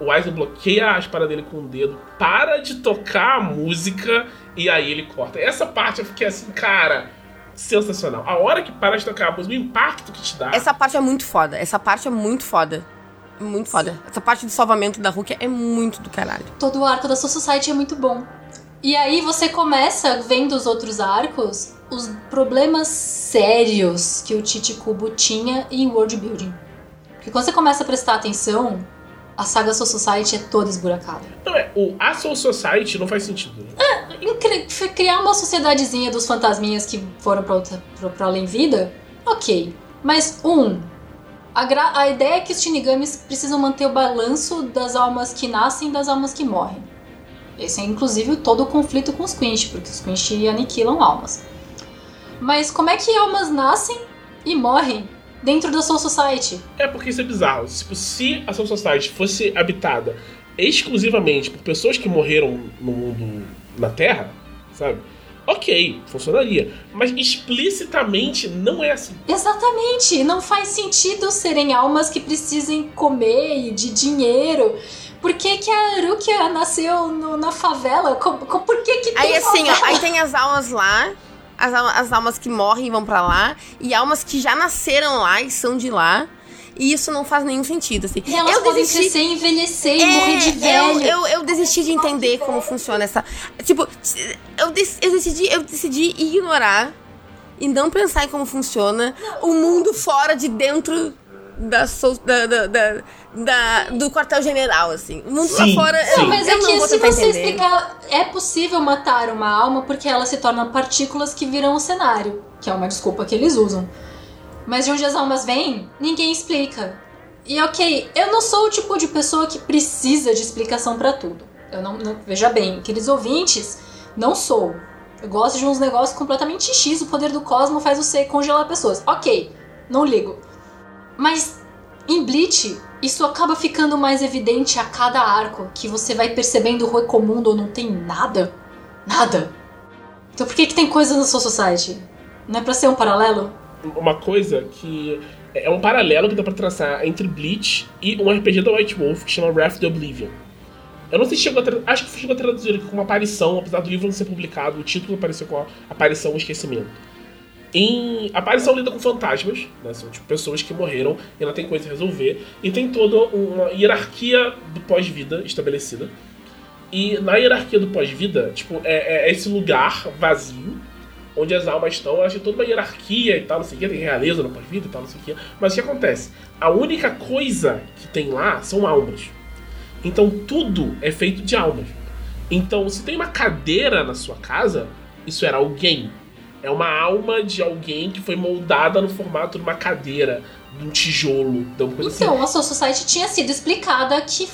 O Aizen bloqueia a espada dele com o dedo, para de tocar a música e aí ele corta. Essa parte eu fiquei assim, cara, sensacional. A hora que para de tocar a música, o impacto que te dá. Essa parte é muito foda. Essa parte é muito foda. Muito foda. Essa parte do salvamento da Rukia é muito do caralho. Todo o arco da Soul Society é muito bom. E aí você começa vendo os outros arcos, os problemas sérios que o Chichikubo tinha em world building. Porque quando você começa a prestar atenção, a saga Soul Society é toda esburacada. Não, é, o A Soul Society não faz sentido. Né? Cri- criar uma sociedadezinha dos fantasminhas que foram pra, outra, pra, pra além vida, ok. Mas, um, a, gra- a ideia é que os Shinigamis precisam manter o balanço das almas que nascem e das almas que morrem. Esse é, inclusive, todo o conflito com os Quinch, porque os Quinch aniquilam almas. Mas como é que almas nascem e morrem dentro da Soul Society? É porque isso é bizarro. Tipo, se a Soul Society fosse habitada exclusivamente por pessoas que morreram no mundo na Terra, sabe? Ok, funcionaria. Mas explicitamente não é assim. Exatamente! Não faz sentido serem almas que precisem comer e de dinheiro. Por que, que a Rukia nasceu no- na favela? Por que, que tem Aí assim, ó, favela? aí tem as almas lá, as, as almas que morrem vão pra lá, e almas que já nasceram lá e são de lá. E isso não faz nenhum sentido, assim. E elas eu podem desisti. crescer, envelhecer e É, morrer de velho. Eu, eu, eu desisti de entender como funciona essa. Tipo, eu, dec- eu decidi, eu decidi ignorar e não pensar em como funciona o mundo fora de dentro da, sol- da, da- da- da- do quartel-general, assim. O mundo Sim, lá fora. sim. Eu, Mas eu é não que vou se você entender. explicar, é possível matar uma alma porque ela se torna partículas que viram o cenário, que é uma desculpa que eles usam. Mas de onde as almas vêm, ninguém explica. E ok, eu não sou o tipo de pessoa que precisa de explicação pra tudo. Eu não, não- veja bem, queridos ouvintes, não sou. Eu gosto de uns negócios completamente X, o poder do cosmo faz você congelar pessoas. Ok, não ligo. Mas em Bleach, isso acaba ficando mais evidente a cada arco, que você vai percebendo o Recomundo não tem nada. Nada. Então por que, que tem coisa no Soul Society? Não é pra ser um paralelo? Uma coisa que é um paralelo que dá pra traçar entre Bleach e um RPG da White Wolf que chama Wrath the Oblivion. Eu não sei se chegou a Acho que chegou a traduzir aqui com uma aparição, apesar do livro não ser publicado, o título apareceu com a aparição e esquecimento. Em aparição lida com fantasmas, né? São tipo pessoas que morreram e ainda tem coisa a resolver. E tem toda uma hierarquia do pós-vida estabelecida. E na hierarquia do pós-vida, tipo, é, é esse lugar vazio onde as almas estão, elas têm toda uma hierarquia e tal, não sei o que, tem realeza no pós-vida e tal, não sei o que. Mas o que acontece? A única coisa que tem lá são almas. Então tudo é feito de almas. Então, se tem uma cadeira na sua casa, isso era alguém. É uma alma de alguém que foi moldada no formato de uma cadeira, de um tijolo, de uma coisa assim. Então, a Soul Society tinha sido explicada que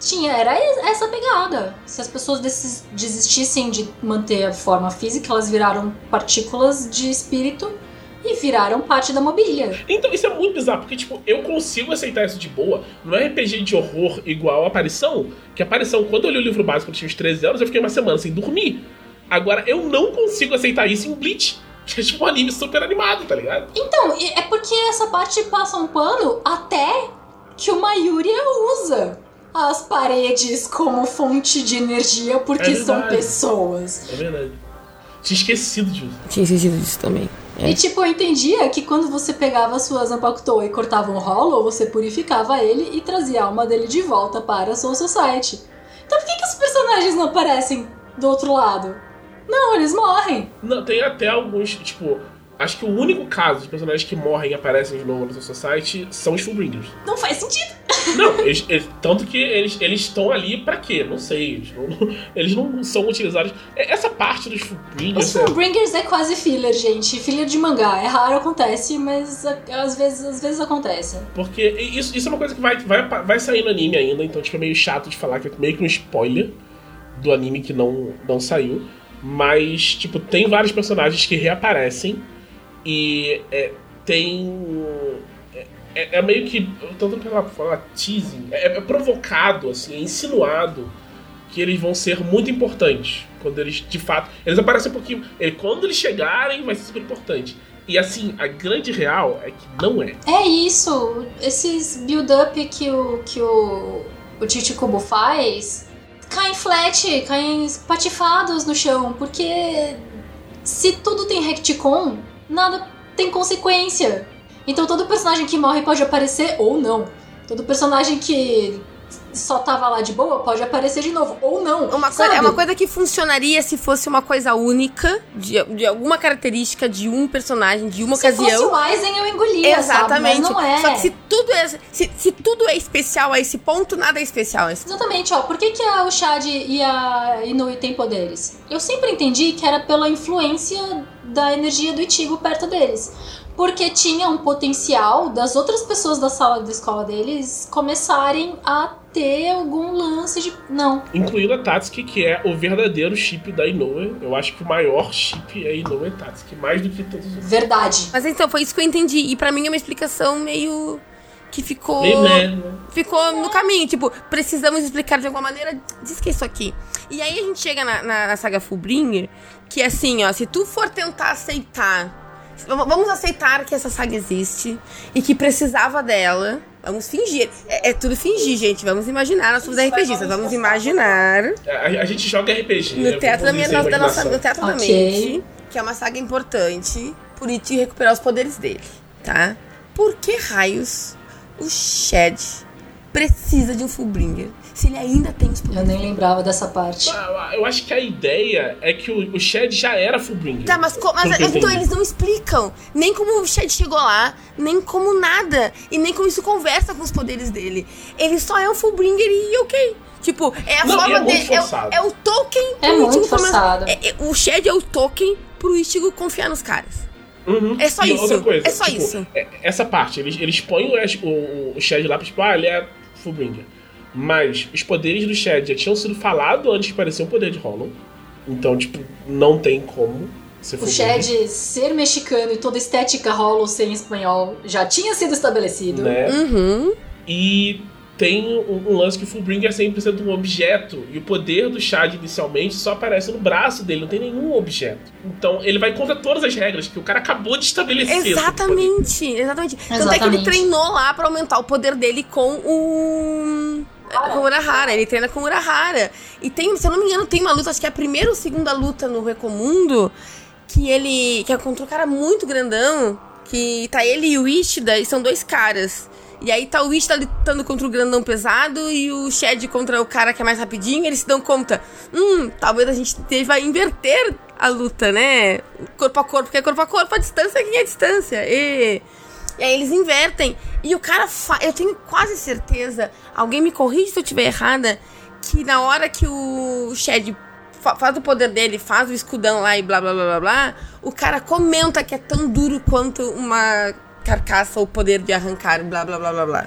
tinha, era essa pegada. Se as pessoas desis- desistissem de manter a forma física, elas viraram partículas de espírito e viraram parte da mobília. Então, isso é muito bizarro, porque, tipo, eu consigo aceitar isso de boa. Não é RPG de horror igual a Aparição, que Aparição, quando eu li o livro básico, eu tinha uns 13 anos, eu fiquei uma semana sem dormir. Agora, eu não consigo aceitar isso em Bleach, que é tipo um anime super animado, tá ligado? Então, é porque essa parte passa um pano até que o Mayuria usa as paredes como fonte de energia porque É são pessoas. É verdade. Tinha esquecido disso. Tinha esquecido disso também. É. E tipo, eu entendia que quando você pegava sua Zanpakuto e cortava um Hollow, você purificava ele e trazia a alma dele de volta para a Soul Society. Então por que, que os personagens não aparecem do outro lado? Não, eles morrem. Não, tem até alguns, tipo... Acho que o único caso de personagens que morrem e aparecem de novo no Society são os Fullbringers. Não faz sentido. Não, eles, eles- tanto que eles eles estão ali pra quê? Não sei. Eles não, eles não são utilizados. É, Essa parte dos Os Fullbringers... é- Fullbringers é quase filler, gente. Filler de mangá. É raro, acontece, mas às vezes, às vezes acontece. Porque isso, isso é uma coisa que vai, vai, vai sair no anime ainda, então tipo, é meio chato de falar que é meio que um spoiler do anime que não, não saiu. Mas, tipo, tem vários personagens que reaparecem e é, tem. É, é- é meio que. Tô tentando falar, teasing. É, é provocado, assim, é insinuado que eles vão ser muito importantes. Quando eles, de fato. Eles aparecem um pouquinho. ele- quando eles chegarem, vai ser super importante. E assim, a grande real é que não é. É isso. Esses build-up que o, que o, o Chichikubo faz caem flat, caem patifados no chão, porque se tudo tem retcon, nada tem consequência. Então todo personagem que morre pode aparecer ou não. Todo personagem que só tava lá de boa pode aparecer de novo ou não. Uma coisa, é uma coisa que funcionaria se fosse uma coisa única, de, de alguma característica de um personagem, de uma Se fosse ocasião. o Aizen, eu engolia, Exatamente. sabe? Mas não é. Só que se tudo é, se, se tudo é especial a esse ponto, nada é especial Exatamente, ó. Por que, que a Ushad e a Inui têm poderes? Eu sempre entendi que era pela influência da energia do Ichigo perto deles. Porque tinha um potencial das outras pessoas da sala da escola deles começarem a ter algum lance de. Não. Incluindo a Tatsuki, que é o verdadeiro chip da Inoue. Eu acho que o maior chip é a Inoue Tatsuki, mais do que todos os outros. Verdade. Mas então, foi isso que eu entendi. E pra mim é uma explicação meio. que ficou. Meio né, né? ficou no caminho. Tipo, precisamos explicar de alguma maneira. Diz que é isso aqui. E aí a gente chega na, na, na saga Fullbringer, que é assim, ó, se tu for tentar aceitar. Vamos aceitar que essa saga existe e que precisava dela. Vamos fingir. É, é tudo fingir, gente. Vamos imaginar. Nós somos RPGistas. Vamos imaginar A, a gente joga RPG. né? no teatro da, minha, da nossa, no teatro da Ok. mente, que é uma saga importante por Ichi recuperar os poderes dele, tá? Por que raios o Shed precisa de um Fullbringer se ele ainda tem os Eu nem lembrava dessa parte. Ah, Eu acho que a ideia é que o, o Shed já era Fullbringer. Tá, mas, mas então eles não explicam nem como o Shed chegou lá, nem como nada, e nem como isso conversa com os poderes dele. Ele só é um Fullbringer e ok. Tipo, é a Não, e forma é dele. É, o- é o token É pro muito Ichigo forçado. é- é- o Shed é o token pro Ichigo confiar nos caras. Uhum. É só E isso, outra coisa, é só tipo, isso. é- Essa parte, eles, eles põem o, o, o Shed lá pra tipo, ah, ele é Fullbringer. Mas os poderes do Shed já tinham sido falados antes que parecia um poder de Hollow. Então, tipo, não tem como ser O. Shed ser mexicano e toda estética rolo sem espanhol já tinha sido estabelecido. Né? Uhum. E tem um, um lance que o Fullbringer é 100% um objeto. E o poder do Chad inicialmente só aparece no braço dele, não tem nenhum objeto. Então ele vai contra todas as regras que o cara acabou de estabelecer. o poder. Exatamente, exatamente. Tanto é que ele Exatamente. treinou lá pra aumentar o poder dele com o. Com o Urahara, ele treina com o Urahara. E tem, se eu não me engano, tem uma luta, acho que é a primeira ou segunda luta no Recomundo, que ele. que é contra um cara muito grandão, que tá ele e o Ishida, e são dois caras. E aí tá o Ishida lutando contra o grandão pesado e o Shed contra o cara que é mais rapidinho, eles se dão conta. Hum, talvez a gente deva inverter a luta, né? Corpo a corpo, porque é corpo a corpo, a distância quem é a distância. E... E aí eles invertem. E o cara fa... Eu tenho quase certeza. Alguém me corrige se eu estiver errada. Que na hora que o Shed fa faz o poder dele, faz o escudão lá e blá blá blá blá blá. O cara comenta que é tão duro quanto uma carcaça ou poder de arrancar, blá blá blá blá blá.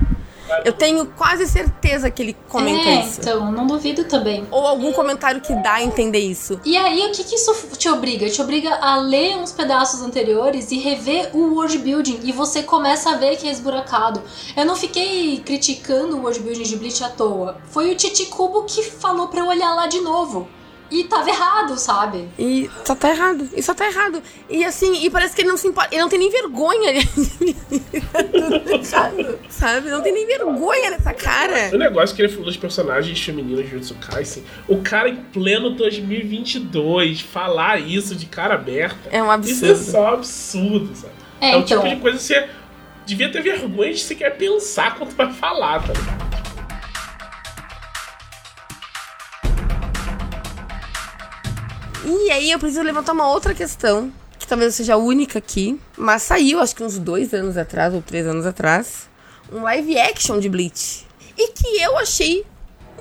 Eu tenho quase certeza que ele comenta é, isso. então, não duvido também. Ou algum comentário que dá a entender isso. E aí, o que, que isso te obriga? Te obriga a ler uns pedaços anteriores e rever o world building. E você começa a ver que é esburacado. Eu não fiquei criticando o world building de Bleach à toa. Foi o Titi Kubo que falou pra eu olhar lá de novo. E tava errado, sabe? E só tá errado. E só tá errado. E assim, e parece que ele não se importa. Ele não tem nem vergonha. sabe? sabe? Não tem nem vergonha nessa cara. O negócio que ele falou dos personagens femininos de Jutsu Kaisen, o cara em pleno 2022 falar isso de cara aberta. É um absurdo. Isso é só absurdo, sabe? É, É, o então. tipo de coisa que você devia ter vergonha de sequer pensar quando vai falar, tá ligado? E aí eu preciso levantar uma outra questão, que talvez eu seja a única aqui, mas saiu acho que uns dois anos atrás, ou três anos atrás, um live action de Bleach. E que eu achei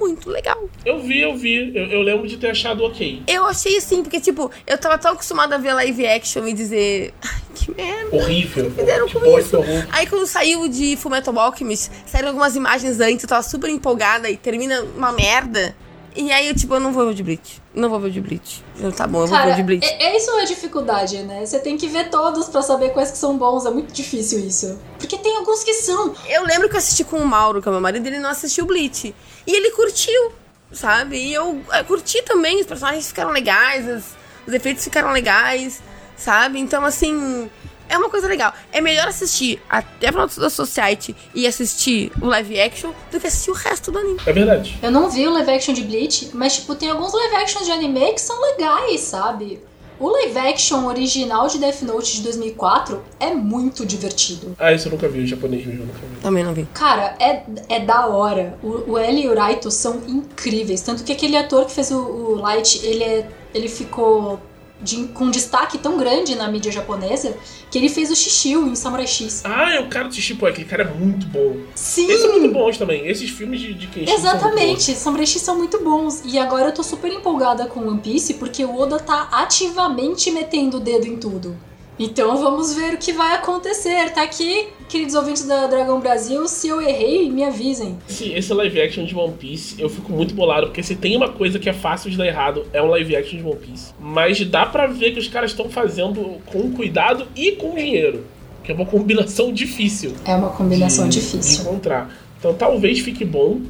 muito legal. Eu vi, eu vi. Eu, eu lembro de ter achado ok. Eu achei assim, porque, tipo, eu tava tão acostumada a ver live action e dizer. Ai, que merda. Horrível. Fizeram Que com porra, isso. horror. Aí quando saiu de Fullmetal Alchemist, saíram algumas imagens antes, eu tava super empolgada e termina uma merda. E aí eu, tipo, eu não vou ver o de Bleach. Não vou ver o de Bleach. Eu, tá bom, eu vou ver Cara, o de Bleach. é, é isso a dificuldade, né? Você tem que ver todos pra saber quais que são bons. É muito difícil isso. Porque tem alguns que são. Eu lembro que eu assisti com o Mauro, que é meu marido, ele não assistiu Bleach. E ele curtiu, sabe? E eu, eu curti também, os personagens ficaram legais, os, os efeitos ficaram legais, sabe? Então, assim, é uma coisa legal. É melhor assistir até pra da Society e assistir o live action do que assistir o resto do anime. É verdade. Eu não vi o live action de Bleach, mas, tipo, tem alguns live actions de anime que são legais, sabe? O live action original de Death Note de 2004 é muito divertido. Ah, isso eu nunca vi, o japonês mesmo eu nunca vi. Também não vi. Cara, é, é da hora. O, o L e o Raito são incríveis. Tanto que aquele ator que fez o, o Light, ele, é, ele ficou de- com destaque tão grande na mídia japonesa que ele fez o Shishio em Samurai X. Ah, é o cara do pô, aquele cara é muito bom. Sim! Esses são muito bons também. Esses filmes de, de Kenshin são. Exatamente, Samurai X são muito bons. E agora eu tô super empolgada com One Piece porque o Oda tá ativamente metendo o dedo em tudo. Então vamos ver o que vai acontecer. Tá aqui, queridos ouvintes da Dragão Brasil, se eu errei, me avisem. Esse, esse live action de One Piece, eu fico muito bolado, porque se tem uma coisa que é fácil de dar errado, é um live action de One Piece. Mas dá pra ver que os caras estão fazendo com cuidado e com dinheiro. Que é uma combinação difícil. É uma combinação de, difícil. De encontrar. Então talvez fique bom,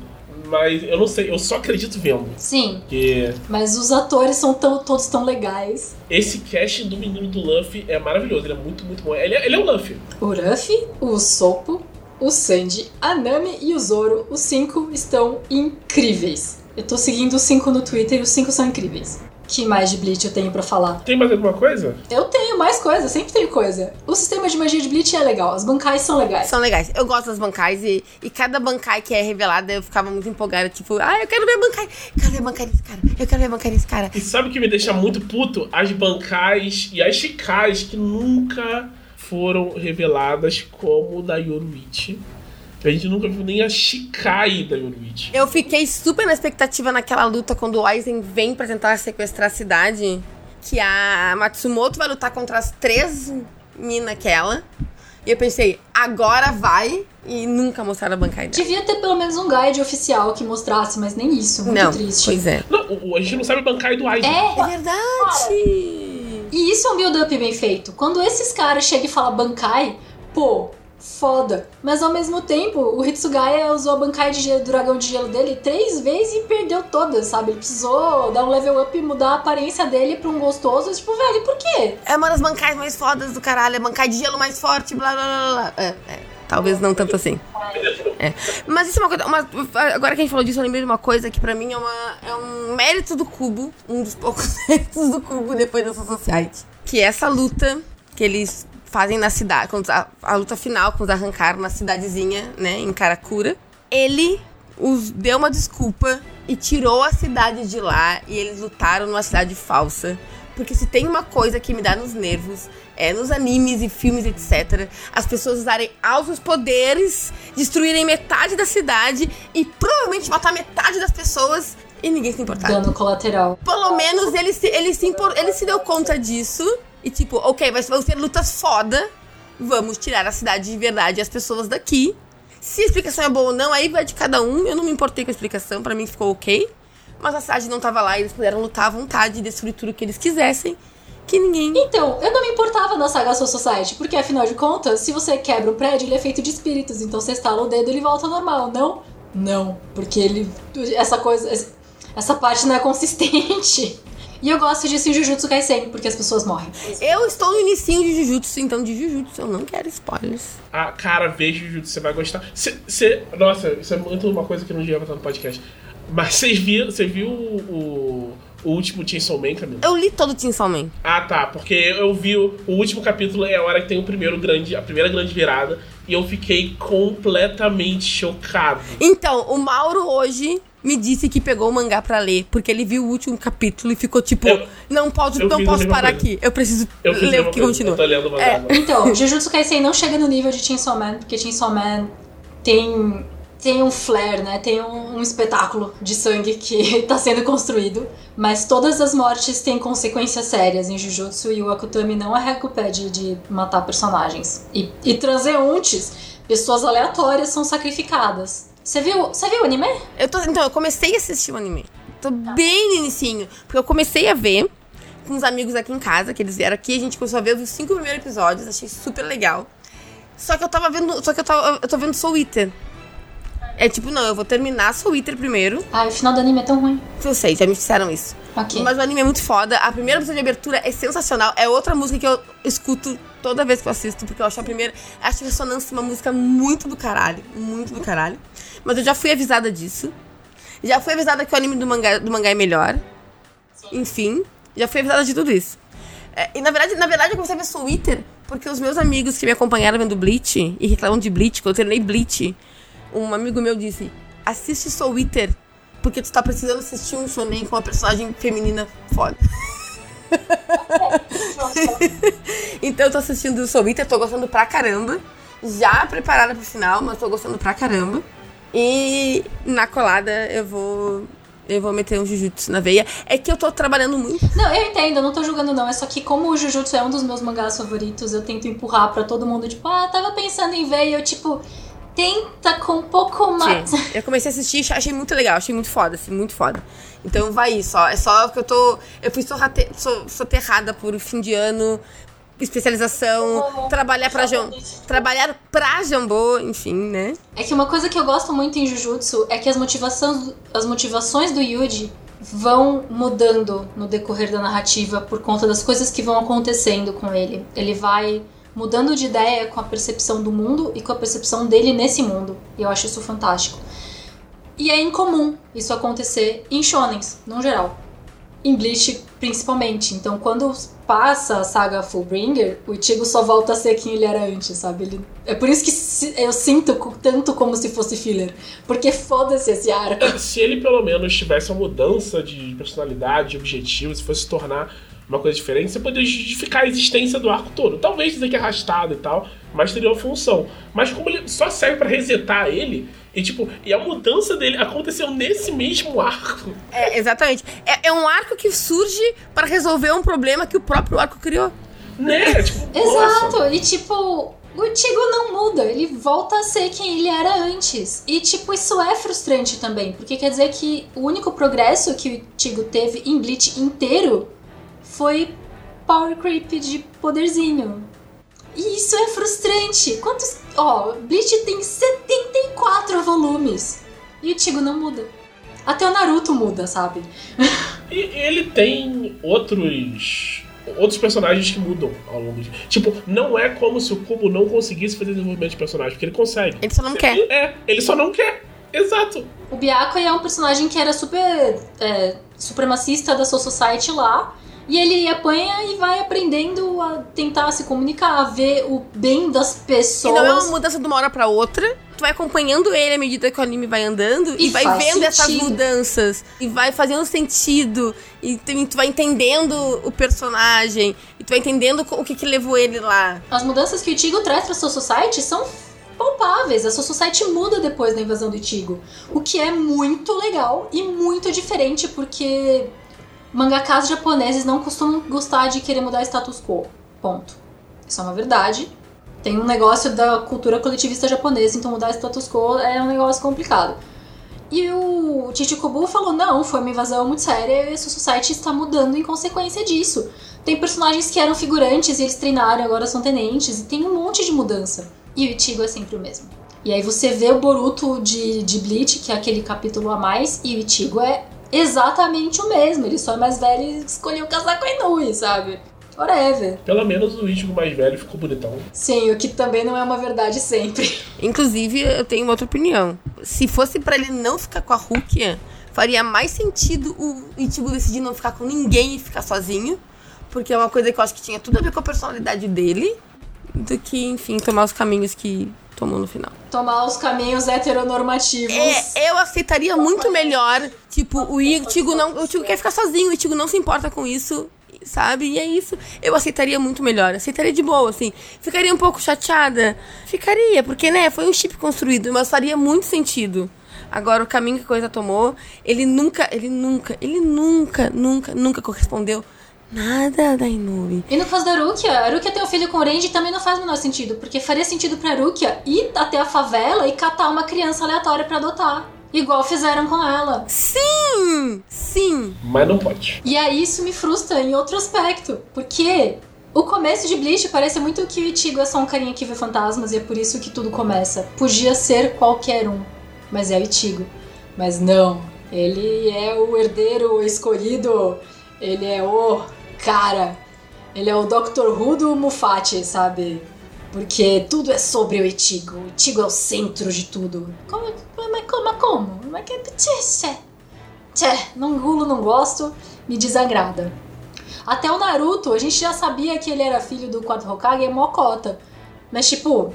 mas eu não sei, eu só acredito vendo. Sim, Porque mas os atores são tão- todos tão legais. esse casting do menino do Luffy é maravilhoso, ele é muito, muito bom. Ele é, ele é o Luffy. O Ruffy, o Sopo, o Sanji, a Nami e o Zoro, os cinco estão incríveis. Eu tô seguindo os cinco no Twitter e os cinco são incríveis. Que mais de Bleach eu tenho pra falar? Tem mais alguma coisa? Eu tenho mais coisa, sempre tenho coisa. O sistema de magia de Bleach é legal, as bancais são legais. São legais. Eu gosto das bancais e, e cada bancai que é revelada eu ficava muito empolgada. Tipo, ah, eu quero ver a bancai. Eu quero ver a bancai desse cara. Eu quero ver a bancai desse cara. E sabe o que me deixa muito puto? As bancais e as chicais que nunca foram reveladas como da Yoruichi. A gente nunca viu nem a Shikai da Yoruichi. Eu fiquei super na expectativa naquela luta quando o Aizen vem pra tentar sequestrar a cidade. Que a Matsumoto vai lutar contra as três minas que ela. E eu pensei, agora vai. E nunca mostraram a bancai dela. Devia ter pelo menos um guide oficial que mostrasse, mas nem isso. Muito Não, triste. pois é. Não, a gente não sabe a bancai do Aizen. É, É verdade! E isso é um build-up bem feito. Quando esses caras chegam e falam Bankai, pô, foda. Mas ao mesmo tempo, o Hitsugaya usou a Bankai de gelo, do dragão de gelo dele três vezes e perdeu todas, sabe? Ele precisou dar um level up e mudar a aparência dele pra um gostoso. Tipo, velho, por quê? É uma das bancais mais fodas do caralho. É bancai de gelo mais forte, blá blá blá blá. É, é. talvez não tanto assim. É. Mas isso é uma coisa. uma- agora que a gente falou disso, eu lembrei de uma coisa que pra mim é, uma, é um mérito do cubo, um dos poucos méritos do cubo depois dessa society. Que é essa luta que eles fazem na cidade, quando a, a luta final, quando arrancaram na cidadezinha, né, em Karakura. Ele os deu uma desculpa e tirou a cidade de lá e eles lutaram numa cidade falsa. Porque se tem uma coisa que me dá nos nervos, é nos animes e filmes, etc., as pessoas usarem altos poderes, destruírem metade da cidade e provavelmente matar metade das pessoas e ninguém se importar. Dano colateral. Pelo menos ele se, ele, se impor- ele se deu conta disso e tipo, ok, vai vão ser lutas foda, vamos tirar a cidade de verdade e as pessoas daqui. Se a explicação é boa ou não, aí vai de cada um. Eu não me importei com a explicação, pra mim ficou ok. Mas a cidade não tava lá e eles puderam lutar à vontade e destruir tudo que eles quisessem. Que ninguém. Então, eu não me importava na saga Soul Society, porque afinal de contas, se você quebra um prédio, ele é feito de espíritos, então você estala o dedo e ele volta ao normal, não? Não, porque ele. Essa coisa. Essa parte não é consistente. E eu gosto disso em Jujutsu Kaisen, porque as pessoas morrem. Eu estou no inicinho de Jujutsu, então de Jujutsu eu não quero spoilers. Ah, cara, veja Jujutsu, você vai gostar. Cê, cê- nossa, isso é muito uma coisa que eu não devia botar no podcast. Mas vocês viram, você viu o, o, o último Chainsaw Man, Camila? Eu li todo o Chainsaw Man. Ah, tá, porque eu vi o, o último capítulo é a hora que tem o primeiro grande, a primeira grande virada, e eu fiquei completamente chocado. Então, o Mauro hoje me disse que pegou o mangá pra ler, porque ele viu o último capítulo e ficou tipo, Eu- não posso, eu não posso parar coisa. aqui. Eu preciso Eu ler o que coisa, continua. Eu tô lendo o mangá É. Então, Jujutsu Kaisen não chega no nível de Chainsaw Man, porque Chainsaw Man tem, tem um flare, né? Tem um, um espetáculo de sangue que tá sendo construído. Mas todas as mortes têm consequências sérias em Jujutsu e o Akutami não arrega o pé de, de matar personagens. E, e transeuntes, pessoas aleatórias são sacrificadas. Você viu, você viu o anime? Eu tô, então, eu comecei a assistir o anime. Tô bem no inicinho. Porque eu comecei a ver com uns amigos aqui em casa, que eles vieram aqui, a gente começou a ver os cinco primeiros episódios, achei super legal. Só que eu tava vendo. Só que eu, tava, eu tô vendo Soul Eater. É tipo, não, eu vou terminar Soul Eater primeiro. Ah, o final do anime é tão ruim. Eu sei, já me disseram isso. Ok. Mas o anime é muito foda. A primeira música de abertura é sensacional. É outra música que eu escuto toda vez que eu assisto, porque eu acho a primeira. Acho Ressonância uma música muito do caralho. Muito do caralho. Mas eu já fui avisada disso. Já fui avisada que o anime do mangá, do mangá é melhor. Enfim, já fui avisada de tudo isso. É, e na verdade, na verdade, eu comecei a ver Eater porque os meus amigos que me acompanharam vendo Bleach e reclamam de Bleach, quando eu terminei Bleach, um amigo meu disse: assiste Soul Eater porque tu tá precisando assistir um shonen com uma personagem feminina foda. então eu tô assistindo Soul Eater, tô gostando pra caramba. Já preparada pro final, mas tô gostando pra caramba. E na colada eu vou. Eu vou meter um Jujutsu na veia. É que eu tô trabalhando muito. Não, eu entendo, eu não tô julgando não. É só que como o Jujutsu é um dos meus mangás favoritos, eu tento empurrar pra todo mundo, tipo, ah, tava pensando em ver, e eu, tipo, tenta com um pouco mais. Eu comecei a assistir e achei muito legal, achei muito foda, assim, muito foda. Então vai isso, ó. É só que eu tô. Eu fui sorrate, so, soterrada por fim de ano, especialização, trabalhar pra Jambô. Trabalhar pra Jambô, enfim, né? É que uma coisa que eu gosto muito em Jujutsu é que as motivações, as motivações do Yuji vão mudando no decorrer da narrativa por conta das coisas que vão acontecendo com ele. Ele vai mudando de ideia com a percepção do mundo e com a percepção dele nesse mundo. E eu acho isso fantástico. E é incomum isso acontecer em shonens, no geral. Em Bleach, principalmente. Então, quando passa a saga Fullbringer, o Ichigo só volta a ser quem ele era antes, sabe? Ele... É por isso que eu sinto tanto como se fosse filler. Porque foda-se esse arco. Se ele pelo menos tivesse uma mudança de personalidade, de objetivo, se fosse se tornar uma coisa diferente, você poderia justificar a existência do arco todo. Talvez dizer que é arrastado e tal, mas teria uma função. Mas como ele só serve pra resetar ele, e tipo, e a mudança dele aconteceu nesse mesmo arco. É, exatamente. É, é um arco que surge para resolver um problema que o próprio arco criou. Né? Tipo, nossa. Exato, e tipo, o Ichigo não muda, ele volta a ser quem ele era antes. E tipo, isso é frustrante também, porque quer dizer que o único progresso que o Ichigo teve em Bleach inteiro foi power creep de poderzinho. E isso é frustrante. Quantos. Ó, Bleach tem 74 volumes. E o Ichigo não muda. Até o Naruto muda, sabe? E ele tem outros outros personagens que mudam ao longo de. Tipo, não é como se o Kubo não conseguisse fazer desenvolvimento de personagem, porque ele consegue. Ele só não quer. É, ele só não quer. Exato. O Byakuya é um personagem que era super é, supremacista da Soul Society lá. E ele apanha e vai aprendendo a tentar se comunicar, a ver o bem das E pessoas. não é uma mudança de uma hora pra outra. Tu vai acompanhando ele à medida que o anime vai andando e, E vai vendo essas sentido. mudanças e vai fazendo sentido e tu, vai entendendo o personagem e tu vai entendendo o que que levou ele lá. As mudanças que o Ichigo traz pra Soul Society são palpáveis. A Soul Society muda depois da invasão do Ichigo. O que é muito legal e muito diferente, porque mangakas japoneses não costumam gostar de querer mudar status quo. Ponto. Isso é uma verdade. Tem um negócio da cultura coletivista japonesa, então mudar status quo é um negócio complicado. E o Chichikobu falou: não, foi uma invasão muito séria e Soul Society está mudando em consequência disso. Tem personagens que eram figurantes e eles treinaram, agora são tenentes, e tem um monte de mudança. E o Ichigo é sempre o mesmo. E aí você vê o Boruto de, de Bleach, que é aquele capítulo a mais, e o Ichigo é exatamente o mesmo. Ele só é mais velho e escolheu casar com a Inui, sabe? Whatever. Pelo menos o Ichigo mais velho ficou bonitão. Sim, o que também não é uma verdade sempre. Inclusive, eu tenho outra opinião. Se fosse pra ele não ficar com a Rukia, faria mais sentido o Ichigo decidir não ficar com ninguém e ficar sozinho. Porque é uma coisa que eu acho que tinha tudo a ver com a personalidade dele. Do que, enfim, tomar os caminhos que tomou no final. Tomar os caminhos heteronormativos. É, eu aceitaria muito melhor. Tipo, o Ichigo não. O Ichigo quer ficar sozinho, o Ichigo não se importa com isso. Sabe? E é isso. Eu aceitaria muito melhor. Aceitaria de boa, assim. Ficaria um pouco chateada. Ficaria, porque, né, foi um chip construído, mas faria muito sentido. Agora, o caminho que a coisa tomou, ele nunca, ele nunca, ele nunca, nunca, nunca correspondeu nada da Inui. E no caso da Rukia, a Rukia ter um filho com o Renji também não faz o menor sentido, porque faria sentido pra Rukia ir até a favela e catar uma criança aleatória pra adotar. Igual fizeram com ela. Sim! Sim! Mas não pode. E aí isso me frustra em outro aspecto, porque o começo de Bleach parece muito que o Ichigo é só um carinha que vê fantasmas e é por isso que tudo começa. Podia ser qualquer um, mas é o Ichigo. Mas não, ele é o herdeiro escolhido, ele é o cara, ele é o Dr. Who do Mufati, sabe? Porque tudo é sobre o Ichigo, o Ichigo é o centro de tudo. Como, mas como, como? Mas que tchê, tchê, não gulo, não gosto, me desagrada. Até o Naruto, a gente já sabia que ele era filho do quatro Hokage e Mokota. Mas, tipo,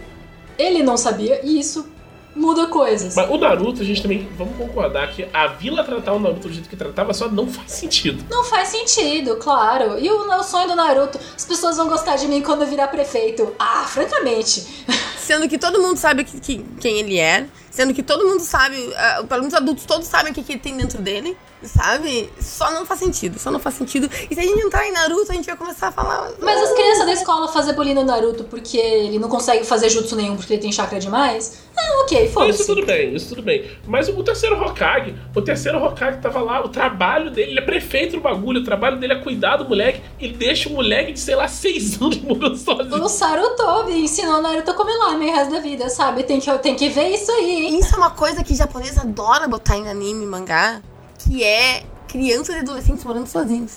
ele não sabia e isso muda coisas. Mas o Naruto, a gente também, vamos concordar que a vila tratar o Naruto do jeito que tratava só não faz sentido. Não faz sentido, claro. E o, o sonho do Naruto, as pessoas vão gostar de mim quando eu virar prefeito. Ah, francamente. Sendo que todo mundo sabe que, que- quem ele é. Sendo que todo mundo sabe, ah, pelo menos os adultos todos sabem o que, que ele tem dentro dele, sabe? Só não faz sentido, só não faz sentido. E se a gente entrar em Naruto, a gente vai começar a falar. Mas as crianças da escola fazem bullying no Naruto porque ele não consegue fazer jutsu nenhum porque ele tem chakra demais. Ah, ok, Isso foda-se. tudo bem, isso tudo bem. Mas o terceiro Hokage, o terceiro Hokage tava lá, o trabalho dele, ele é prefeito do bagulho, o trabalho dele é cuidar do moleque, ele deixa o moleque de, sei lá, seis anos morando sozinho. O Sarutobi ensinou o Naruto a comer lame o resto da vida, sabe? Tem que, tem que ver isso aí? Isso é uma coisa que japonês adora botar em anime e mangá, que é crianças e adolescentes morando sozinhos.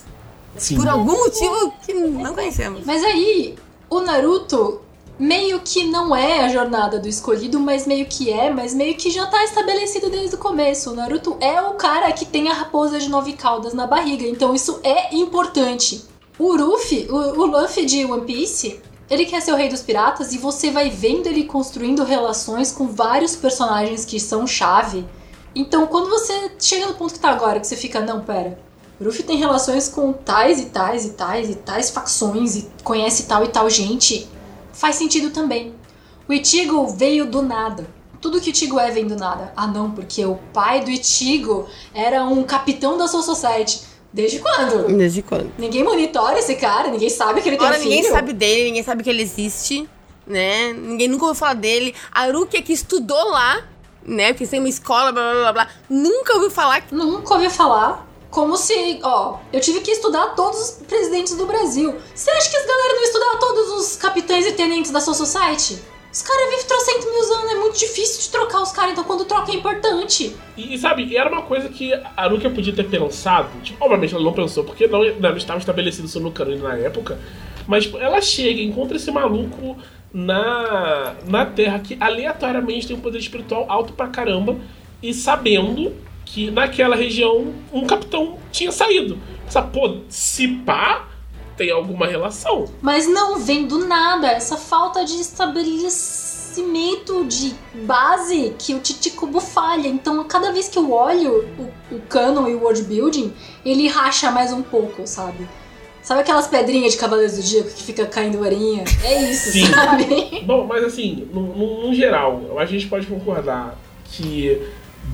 Sim. Por algum motivo que não conhecemos. Mas aí, o Naruto meio que não é a jornada do escolhido, mas meio que é, mas meio que já tá estabelecido desde o começo. O Naruto é o cara que tem a raposa de nove caudas na barriga, então isso é importante. O Luffy, o, o Luffy de One Piece, ele quer ser o rei dos piratas e você vai vendo ele construindo relações com vários personagens que são chave. Então, quando você chega no ponto que tá agora, que você fica, não, pera, o Luffy tem relações com tais e tais e tais e tais facções e conhece tal e tal gente, faz sentido também. O Ichigo veio do nada. Tudo que o Ichigo é vem do nada. Ah, não, porque o pai do Ichigo era um capitão da Soul Society. Desde quando? Desde quando? Ninguém monitora esse cara, ninguém sabe que ele tem Agora um filho. ninguém sabe dele, ninguém sabe que ele existe, né? Ninguém nunca ouviu falar dele. A Rukia que estudou lá, né? Porque tem uma escola, blá blá blá blá. Nunca ouviu falar. Nunca ouvi falar. Como se, ó, eu tive que estudar todos os presidentes do Brasil. Você acha que as galera não estudaram todos os capitães e tenentes da Soul Society? Os caras vivem trocentos mil anos, é muito difícil de trocar os caras, então quando troca é importante. E, e, sabe, era uma coisa que a Aruka podia ter pensado. Tipo, obviamente ela não pensou, porque não, não estava estabelecido isso no canon na época. Mas tipo, ela chega, encontra esse maluco na, na Terra que aleatoriamente tem um poder espiritual alto pra caramba. E sabendo que naquela região um capitão tinha saído. Essa, pô, se pá, tem alguma relação. Mas não vem do nada, essa falta de estabelecimento de base que o Titicubo falha. Então, cada vez que eu olho o, o canon e o world building, ele racha mais um pouco, sabe? Sabe aquelas pedrinhas de Cavaleiros do Dia que fica caindo arinha? É isso, Sim. sabe? Bom, mas assim, no, no, no geral, a gente pode concordar que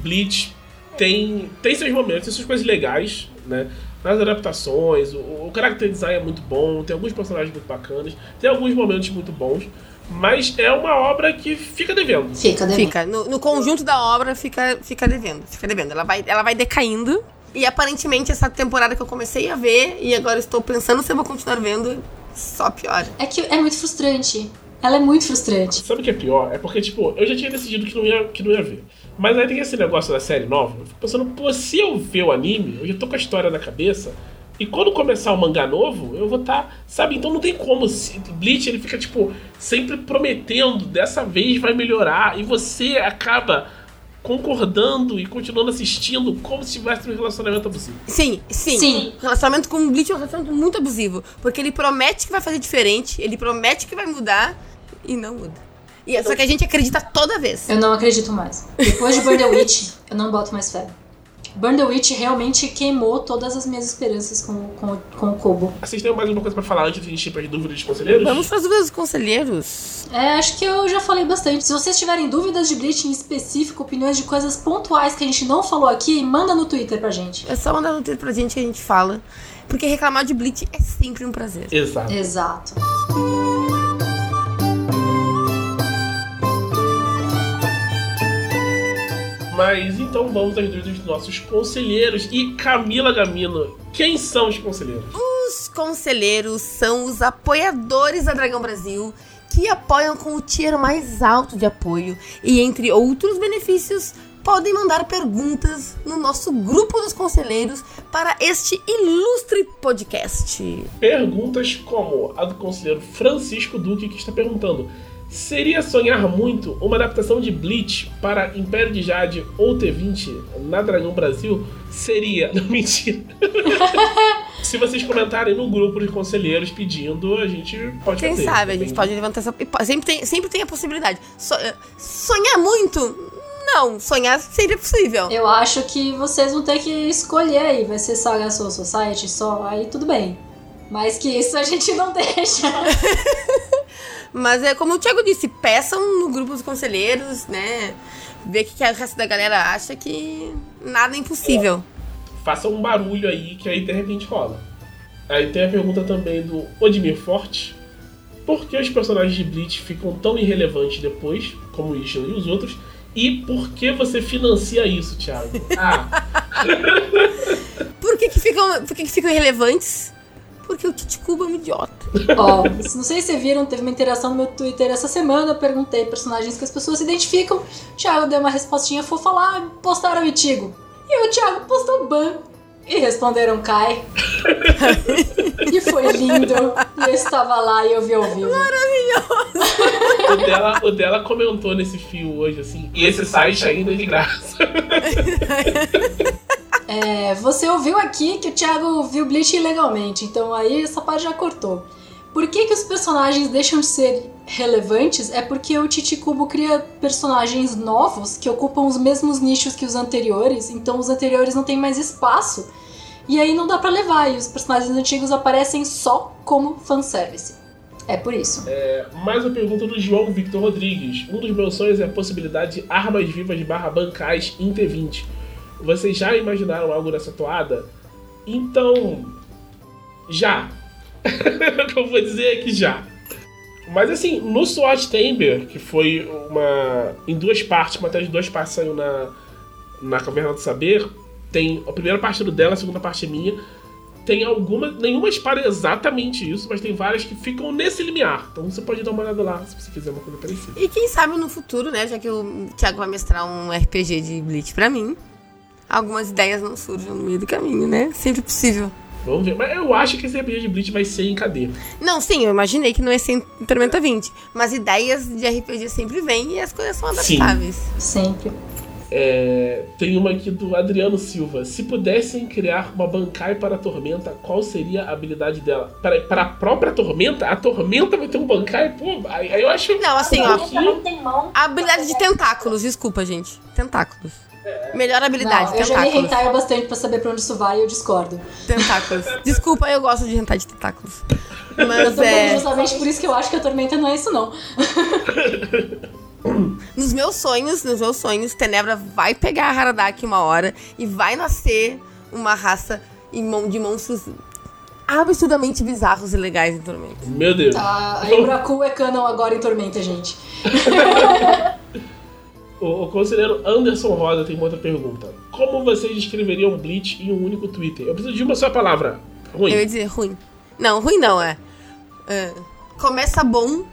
Bleach tem, tem seus momentos, tem suas coisas legais, né? Nas adaptações, o, o character design é muito bom, tem alguns personagens muito bacanas, tem alguns momentos muito bons, mas é uma obra que fica devendo. Fica, devendo. Fica. No, no conjunto da obra fica, fica devendo. Fica devendo. Ela vai, ela vai decaindo. E aparentemente essa temporada que eu comecei a ver e agora estou pensando se eu vou continuar vendo, só piora. É que é muito frustrante. Ela é muito frustrante. Sabe o que é pior? É porque, tipo, eu já tinha decidido que não ia, que não ia ver. Mas aí tem esse negócio da série nova. Eu fico pensando, pô, se eu ver o anime, eu já tô com a história na cabeça. E quando começar o mangá novo, eu vou estar. Tá, sabe? Então não tem como. Se, Bleach ele fica, tipo, sempre prometendo, dessa vez vai melhorar. E você acaba concordando e continuando assistindo como se tivesse um relacionamento abusivo. Sim, sim. Sim. O relacionamento com o Bleach é um relacionamento muito abusivo. Porque ele promete que vai fazer diferente, ele promete que vai mudar e não muda. E é só que a gente acredita toda vez. Eu não acredito mais. Depois de Burn the Witch, eu não boto mais fé. Burn the Witch realmente queimou todas as minhas esperanças com, com, com o Kobo. Vocês têm mais alguma coisa pra falar antes de a gente ir para as dúvidas dos conselheiros? Vamos para as dúvidas dos conselheiros. É, acho que eu já falei bastante. Se vocês tiverem dúvidas de Bleach em específico, opiniões de coisas pontuais que a gente não falou aqui, manda no Twitter pra gente. É só mandar no Twitter pra gente que a gente fala. Porque reclamar de Bleach é sempre um prazer. Exato. Exato. Mas então vamos às dúvidas dos nossos conselheiros. E Camila Gamino, quem são os conselheiros? Os conselheiros são os apoiadores da Dragão Brasil que apoiam com o tier mais alto de apoio e, entre outros benefícios, podem mandar perguntas no nosso grupo dos conselheiros para este ilustre podcast. Perguntas como a do conselheiro Francisco Duque, que está perguntando: Seria sonhar muito uma adaptação de Bleach para Império de Jade ou T20 na Dragão Brasil? Seria. Não, mentira. Se vocês comentarem no grupo de conselheiros pedindo, a gente pode Quem fazer. sabe, a gente pode levantar essa. Sempre tem, sempre tem a possibilidade. So- eh, sonhar muito? Não, sonhar é possível. Eu acho que vocês vão ter que escolher aí. Vai ser Saga Soul Society só, aí tudo bem. Mas que isso a gente não deixa. Mas é como o Thiago disse, peçam no grupo dos conselheiros, né? Ver o que, que o resto da galera acha que nada é impossível. Faça um barulho aí que aí de repente rola. Aí tem a pergunta também do Odimir Forte. Por que os personagens de Bleach ficam tão irrelevantes depois, como o Ishan e os outros? E por que você financia isso, Thiago? Ah, Por que, que ficam, por que, que ficam irrelevantes? Porque o Titicuba é um idiota. Ó, não sei se vocês viram, teve uma interação no meu Twitter essa semana. Eu perguntei personagens que as pessoas se identificam. O Thiago deu uma respostinha fofa lá, postaram o Itigo. E o Thiago postou Ban. E responderam Kai. e foi lindo. E eu estava lá e eu vi ao vivo. o dela, o dela comentou nesse fio hoje, assim. E esse site ainda é de graça. É, você ouviu aqui que o Thiago viu Bleach ilegalmente, então aí essa parte já cortou. Por que, que os personagens deixam de ser relevantes? É porque o Titicubo cria personagens novos que ocupam os mesmos nichos que os anteriores, então os anteriores não têm mais espaço. E aí não dá pra levar, e os personagens antigos aparecem só como fanservice. É por isso. Mais uma pergunta do João Victor Rodrigues. Um dos meus sonhos é a possibilidade de armas vivas barra bancais em T20. Vocês já imaginaram algo nessa toada? Então. Já. o que eu vou dizer é que já. Mas assim, no SWAT Chamber, que foi uma. em duas partes, uma de duas partes saiu na, na Caverna do Saber, tem a primeira parte do dela, a segunda parte é minha. Tem algumas, nenhuma para exatamente isso, mas tem várias que ficam nesse limiar. Então você pode dar uma olhada lá se você quiser uma coisa parecida. E quem sabe no futuro, né? Já que o Thiago vai mestrar um RPG de Bleach pra mim, algumas ideias não surjam no meio do caminho, né? Sempre possível. Vamos ver. Mas eu acho que esse RPG de Bleach vai ser em cadeia. Não, sim, eu imaginei que não ia ser em Tormenta 20. Mas ideias de RPG sempre vêm e as coisas são Sim. adaptáveis. Sempre. É, tem uma aqui do Adriano Silva. Se pudessem criar uma Bankai para a Tormenta, qual seria a habilidade dela? Para, para a própria Tormenta? A Tormenta vai ter um Bankai? Pô, aí, aí eu acho. Não, assim, ó. Tem mão. A habilidade de tentáculos, desculpa, gente. Tentáculos. Melhor habilidade, Não, eu já me rentaio bastante pra saber pra onde isso vai e eu discordo. Tentáculos. Desculpa, eu gosto de rentar de tentáculos. Eu Mas tô falando é. justamente por isso que eu acho que a Tormenta não é isso, não. Nos meus sonhos, nos meus sonhos, Tenebra vai pegar a Haradaki uma hora e vai nascer uma raça em mão de monstros absurdamente bizarros e legais em Tormenta. Meu Deus. A a Embraku é canon agora em Tormenta, gente. O, o conselheiro Anderson Rosa tem uma outra pergunta. Como vocês descreveriam Bleach em um único Twitter? Eu preciso de uma só palavra. Ruim. Eu ia dizer ruim. Não, ruim não, é. é, começa bom,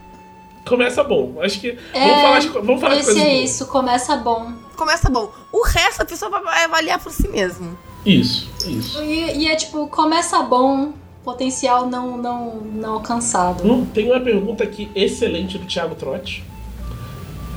Começa bom. Acho que. É, vamos falar de, vamos falar de Esse coisas é boas. isso, começa bom. começa bom. O resto a pessoa vai avaliar por si mesmo. Isso, isso. E, e é tipo, começa bom, potencial não, não, não alcançado. Hum, tem uma pergunta aqui excelente do Thiago Trotti.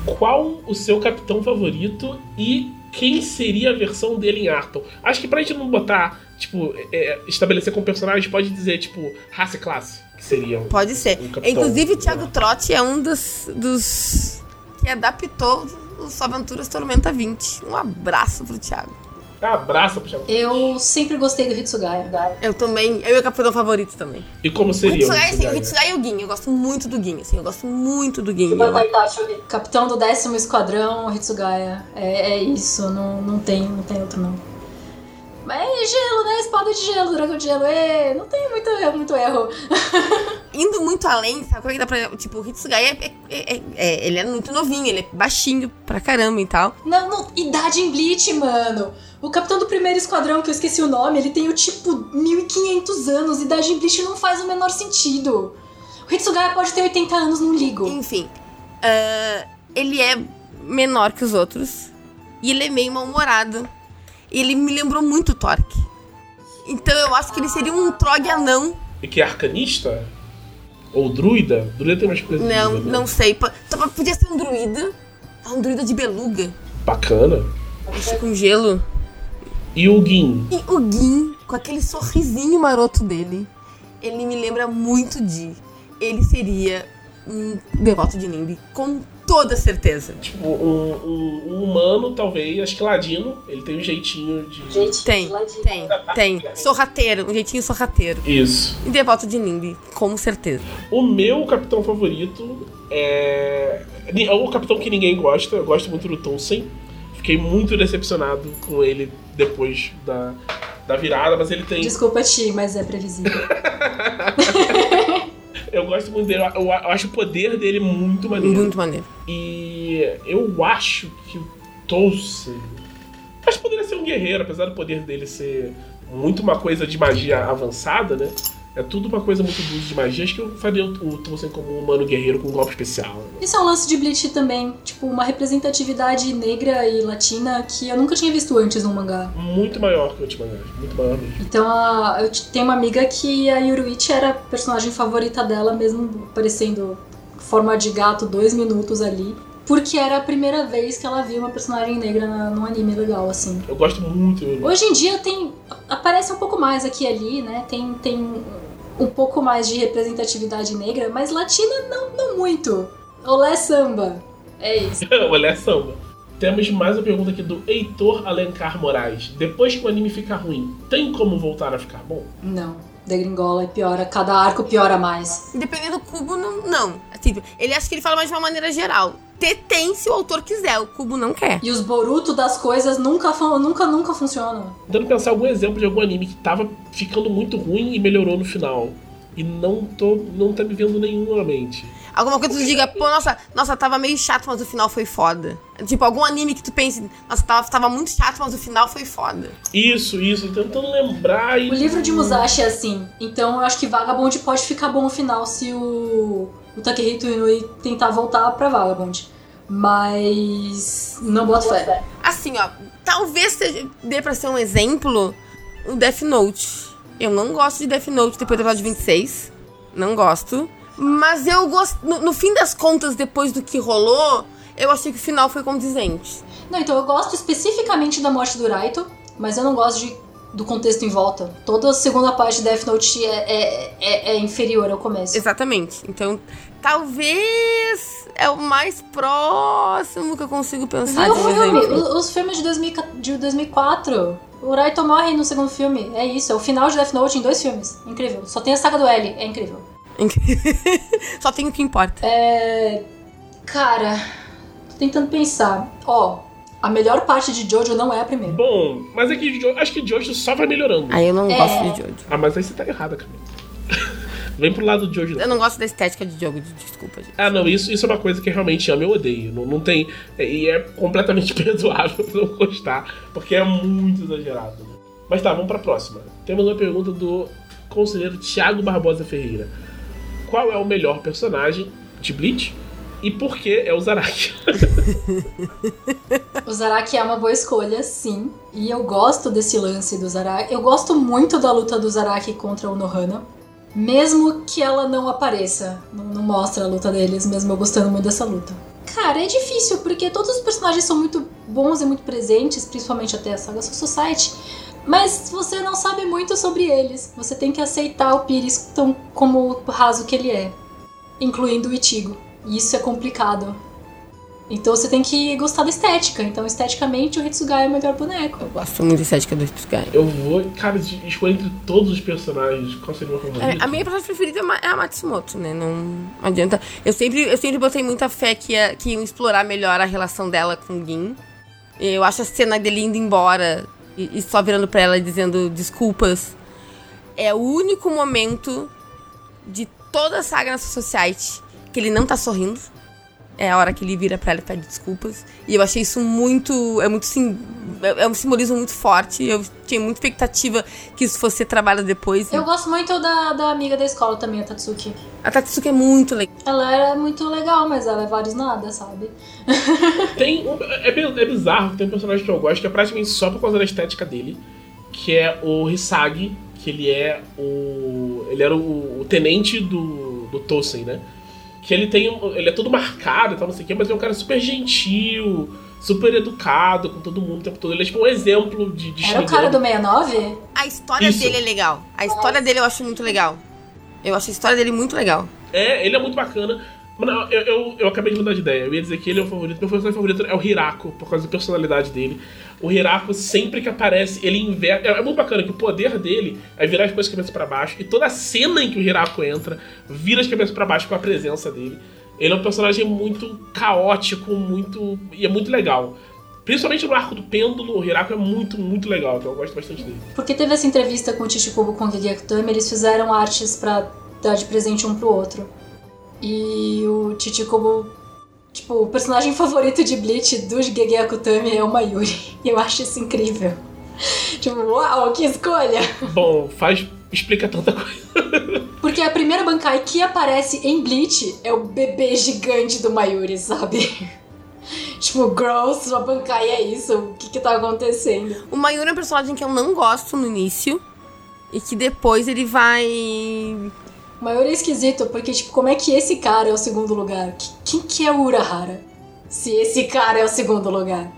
Qual o seu capitão favorito e quem seria a versão dele em Arton? Acho que pra gente não botar, tipo, é, estabelecer como personagem, pode dizer, tipo, raça e classe, que seria um, Pode ser. um capitão. Inclusive, o Thiago Trotti é um dos, dos que adaptou os Aventuras Tormenta 20. Um abraço pro Thiago. Abraço pro Thiago. Eu sempre gostei do Hitsugaya. Eu também, eu e o capitão favorito também. E como O seria? Hitsugaya, o assim, o Hitsugaya? Hitsugaya e o Gin. Eu gosto muito do Gin, assim, eu gosto muito do Itachi. Capitão do décimo esquadrão, Hitsugaya. É, é isso, não, não, tem, não tem outro não. Mas é gelo, né? Espada de gelo, dragão de gelo. É, não tem muito, erro- muito erro. Indo muito além, sabe como é que dá pra... Tipo, o Hitsugaya, é, é- é- é- ele é muito novinho, ele é baixinho pra caramba e tal. Não, não, idade em Bleach, mano. O capitão do primeiro esquadrão, que eu esqueci o nome, ele tem o tipo 1500 anos. Idade em Bleach não faz o menor sentido. O Hitsugaya pode ter 80 anos, não ligo. Enfim, ah, ele é menor que os outros e ele é meio mal-humorado. Ele me lembrou muito o Torque. Então eu acho que ele seria um Trog anão. E que é arcanista? Ou druida? Druida tem umas coisas. Não, né? não sei. Então, Podia ser um druida. Um druida de beluga. Bacana. Mexe com gelo. E o Gin? E o Gin, com aquele sorrisinho maroto dele, ele me lembra muito de. Ele seria um devoto de Nimbi, com toda certeza. Tipo, um, um- um humano, talvez, acho que ladino. Ele tem um jeitinho de. Gente, Tem, ladinho. tem, tem. Sorrateiro, um jeitinho sorrateiro. Isso. E devoto de Nimbi, com certeza. O meu capitão favorito é. É o capitão que ninguém gosta. Eu gosto muito do Tolson. Fiquei muito decepcionado com ele depois da, da virada, mas ele tem. Desculpa, Ti, mas é previsível. Eu gosto muito dele. Eu, acho o poder dele muito maneiro. Muito maneiro. E eu acho que o Tolson. Acho que poderia ser um guerreiro, apesar do poder dele ser muito uma coisa de magia avançada, né? É tudo uma coisa muito uso de magia. Acho que eu faria o, o Tolson como um humano guerreiro com um golpe especial. Isso é um lance de Bleach também. Tipo, uma representatividade negra e latina que eu nunca tinha visto antes num mangá. Muito maior que o Ultimangás. Muito maior mesmo. Então, a- eu tenho uma amiga que a Yuruichi era a personagem favorita dela, mesmo aparecendo em forma de gato dois minutos ali. Porque era a primeira vez que ela viu uma personagem negra na, num anime legal, assim. Eu gosto muito. Eu, Hoje em dia tem. aparece um pouco mais aqui e ali, né? Tem, tem um pouco mais de representatividade negra, mas latina não, não muito. Olé samba. É isso. Olha samba. Temos mais uma pergunta aqui do Heitor Alencar Moraes. Depois que o anime fica ruim, tem como voltar a ficar bom? Não. Degringola e piora. Cada arco piora mais. Dependendo do cubo, não. não. Assim, ele acha que ele fala mais de uma maneira geral. Ter tem se o autor quiser, o cubo não quer. E os Boruto das coisas nunca, nunca, nunca funcionam. Tentando pensar algum exemplo de algum anime que tava ficando muito ruim e melhorou no final. E não tô. não tá me vendo nenhum na mente. Alguma coisa que tu diga, pô, nossa, nossa, tava meio chato, mas o final foi foda. Tipo, algum anime que tu pense, nossa, tava, tava muito chato, mas o final foi foda. Isso, isso, tentando lembrar e. O livro de Musashi é assim, então eu acho que Vagabond pode ficar bom no final se o, o Takehito Inui tentar voltar pra Vagabond. Mas não boto fé. Assim, ó, talvez seja, dê pra ser um exemplo o Death Note. Eu não gosto de Death Note depois do episódio 26. Não gosto. Mas eu gosto. No, no fim das contas, depois do que rolou, eu achei que o final foi condizente. Não, então eu gosto especificamente da morte do Raito, mas eu não gosto de, do contexto em volta. Toda a segunda parte de Death Note é, é, é, é inferior ao começo. Exatamente. Então, talvez é o mais próximo que eu consigo pensar o de filme, os filmes de, 2000 de 2004. O Raito morre no segundo filme. É isso, é o final de Death Note em dois filmes. Incrível. Só tem a saga do L, é incrível. Só tem o que importa. É. Cara, tô tentando pensar. Ó, a melhor parte de Jojo não é a primeira. Bom, mas é que Jo- acho que Jojo só vai melhorando. Aí eu não É. gosto de Jojo. Ah, mas aí você tá errada, Camila. Vem pro lado de Jojo. Eu não gosto da estética de Jojo, desculpa, gente. Ah, não, isso, isso é uma coisa que eu realmente amo e eu odeio. Não, não tem. E é completamente perdoável não gostar, porque é muito exagerado. né? Mas tá, vamos pra próxima. Temos uma pergunta do conselheiro Thiago Barbosa Ferreira. Qual é o melhor personagem de Bleach? E por que é o Zaraki? O Zaraki é uma boa escolha, sim. E eu gosto desse lance do Zaraki. Eu gosto muito da luta do Zaraki contra o Nohana. Mesmo que ela não apareça. Não, não mostra a luta deles, mesmo eu gostando muito dessa luta. Cara, é difícil, porque todos os personagens são muito bons e muito presentes, principalmente até a Saga Soul Society. Mas você não sabe muito sobre eles. Você tem que aceitar o Pires tão como o raso que ele é. Incluindo o Ichigo. E isso é complicado. Então você tem que gostar da estética. Então, esteticamente, o Hitsugai é o melhor boneco. Eu gosto muito da estética do Hitsugai. Eu vou, cara, de escolher entre todos os personagens, qual seria o meu favorito? É, A minha personagem preferida é é a Matsumoto, né? Não adianta. Eu sempre, eu sempre botei muita fé que, ia, que iam explorar melhor a relação dela com o Gin. Eu acho a cena dele indo embora e, e só virando pra ela dizendo desculpas. É o único momento de toda a saga na Society que ele não tá sorrindo. É a hora que ele vira pra ela e pede desculpas. E eu achei isso muito. É muito sim. É é um simbolismo muito forte. Eu tinha muita expectativa que isso fosse ser trabalhado depois. Eu gosto muito da, da amiga da escola também, a Tatsuki. A Tatsuki é muito legal. Ela era muito legal, mas ela é vários nada, sabe? Tem um, é, é bizarro que tem um personagem que eu gosto que é praticamente só por causa da estética dele, que é o Hisagi, que ele é o. Ele era o, o tenente do, do Tosen, né? Que ele tem. um- Ele é todo marcado e tal, não sei o quê, mas ele é um cara super gentil, super educado com todo mundo o tempo todo. Ele é tipo um exemplo de, de Era o cara do 69? A história Isso. dele é legal. A história dele eu acho muito legal. Eu acho a história dele muito legal. É, ele é muito bacana. Não, eu, eu, eu acabei de mudar de ideia. Eu ia dizer que ele é o favorito. Meu personagem favorito é o Hirako, por causa da personalidade dele. O Hirako, sempre que aparece, ele inverte. É, é muito bacana que o poder dele é virar as coisas de cabeça pra baixo. E toda a cena em que o Hirako entra, vira as cabeças pra baixo com a presença dele. Ele é um personagem muito caótico, muito. e é muito legal. Principalmente no arco do pêndulo, o Hirako é muito, muito legal, então eu gosto bastante dele. Porque teve essa entrevista com o Chichikubo com o Gege Kutami, eles fizeram artes pra dar de presente um pro outro. E o Chichikubo, tipo, o personagem favorito de Bleach do Gege Akutami é o Mayuri. E eu acho isso incrível. Tipo, uau, que escolha! Bom, faz. explica tanta coisa. Porque a primeira Bankai que aparece em Bleach é o bebê gigante do Mayuri, sabe? tipo, gross, uma Bankai é isso, o que que tá acontecendo? O Mayuri é um personagem que eu não gosto no início. E que depois ele vai. O Mayuri é esquisito, porque, tipo, como é que esse cara é o segundo lugar? Que- Quem que é o Urahara? Se esse cara é o segundo lugar.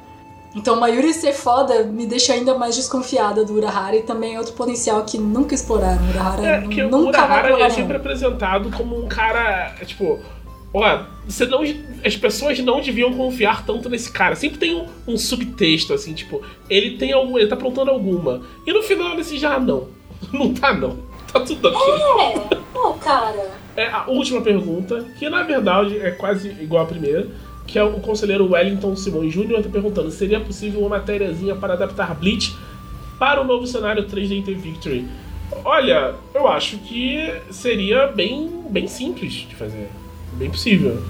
Então, o Mayuri ser foda me deixa ainda mais desconfiada do Urahara e também é outro potencial que nunca exploraram. O Urahara É, o nunca vai Urahara lugar é sempre apresentado como um cara, é, tipo, ó, você não, as pessoas não deviam confiar tanto nesse cara. Sempre tem um, um subtexto, assim, tipo, ele tem algum, ele tá aprontando alguma. E no final ele já não. Não tá não. Tá tudo ok. É, pô, cara. É a última pergunta, que na verdade é quase igual à primeira, que é o conselheiro Wellington Simões Júnior tá perguntando: seria possível uma matériazinha para adaptar Bleach para o novo cenário 3D Victory? Olha, eu acho que seria bem, bem simples de fazer. Bem possível.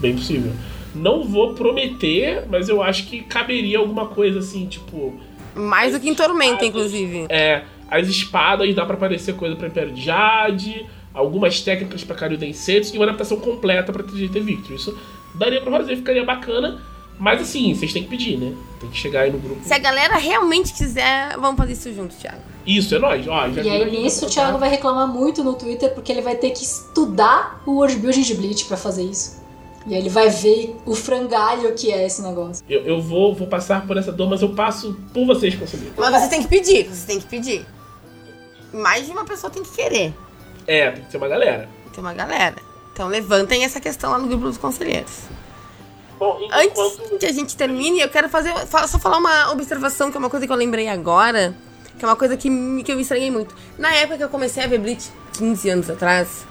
Bem possível. Não vou prometer, mas eu acho que caberia alguma coisa assim, tipo. Mais do que em Tormenta, inclusive. É, as espadas dá pra aparecer coisa pra Império de Jade, algumas técnicas pra Karyu Densetsu e uma adaptação completa pra TGT Victor. Isso daria pra fazer, ficaria bacana. Mas assim, vocês têm que pedir, né? Tem que chegar aí no grupo. Se a galera realmente quiser, vamos fazer isso junto, Thiago. Isso, é nóis. Ó, já E aí nisso o Thiago vai reclamar muito no Twitter porque ele vai ter que estudar o World Building de Bleach pra fazer isso. E aí ele vai ver o frangalho que é esse negócio. Eu, eu vou, vou passar por essa dor, mas eu passo por vocês, conselheiro. Mas você tem que pedir, você tem que pedir. Mais de uma pessoa tem que querer. É, tem que ser uma galera. Tem uma galera. Então levantem essa questão lá no grupo dos conselheiros. Bom, Antes enquanto... que a gente termine, eu quero fazer fa- só falar uma observação, que é uma coisa que eu lembrei agora, que é uma coisa que, me- que eu me estranhei muito. Na época que eu comecei a ver Bleach, 15 anos atrás,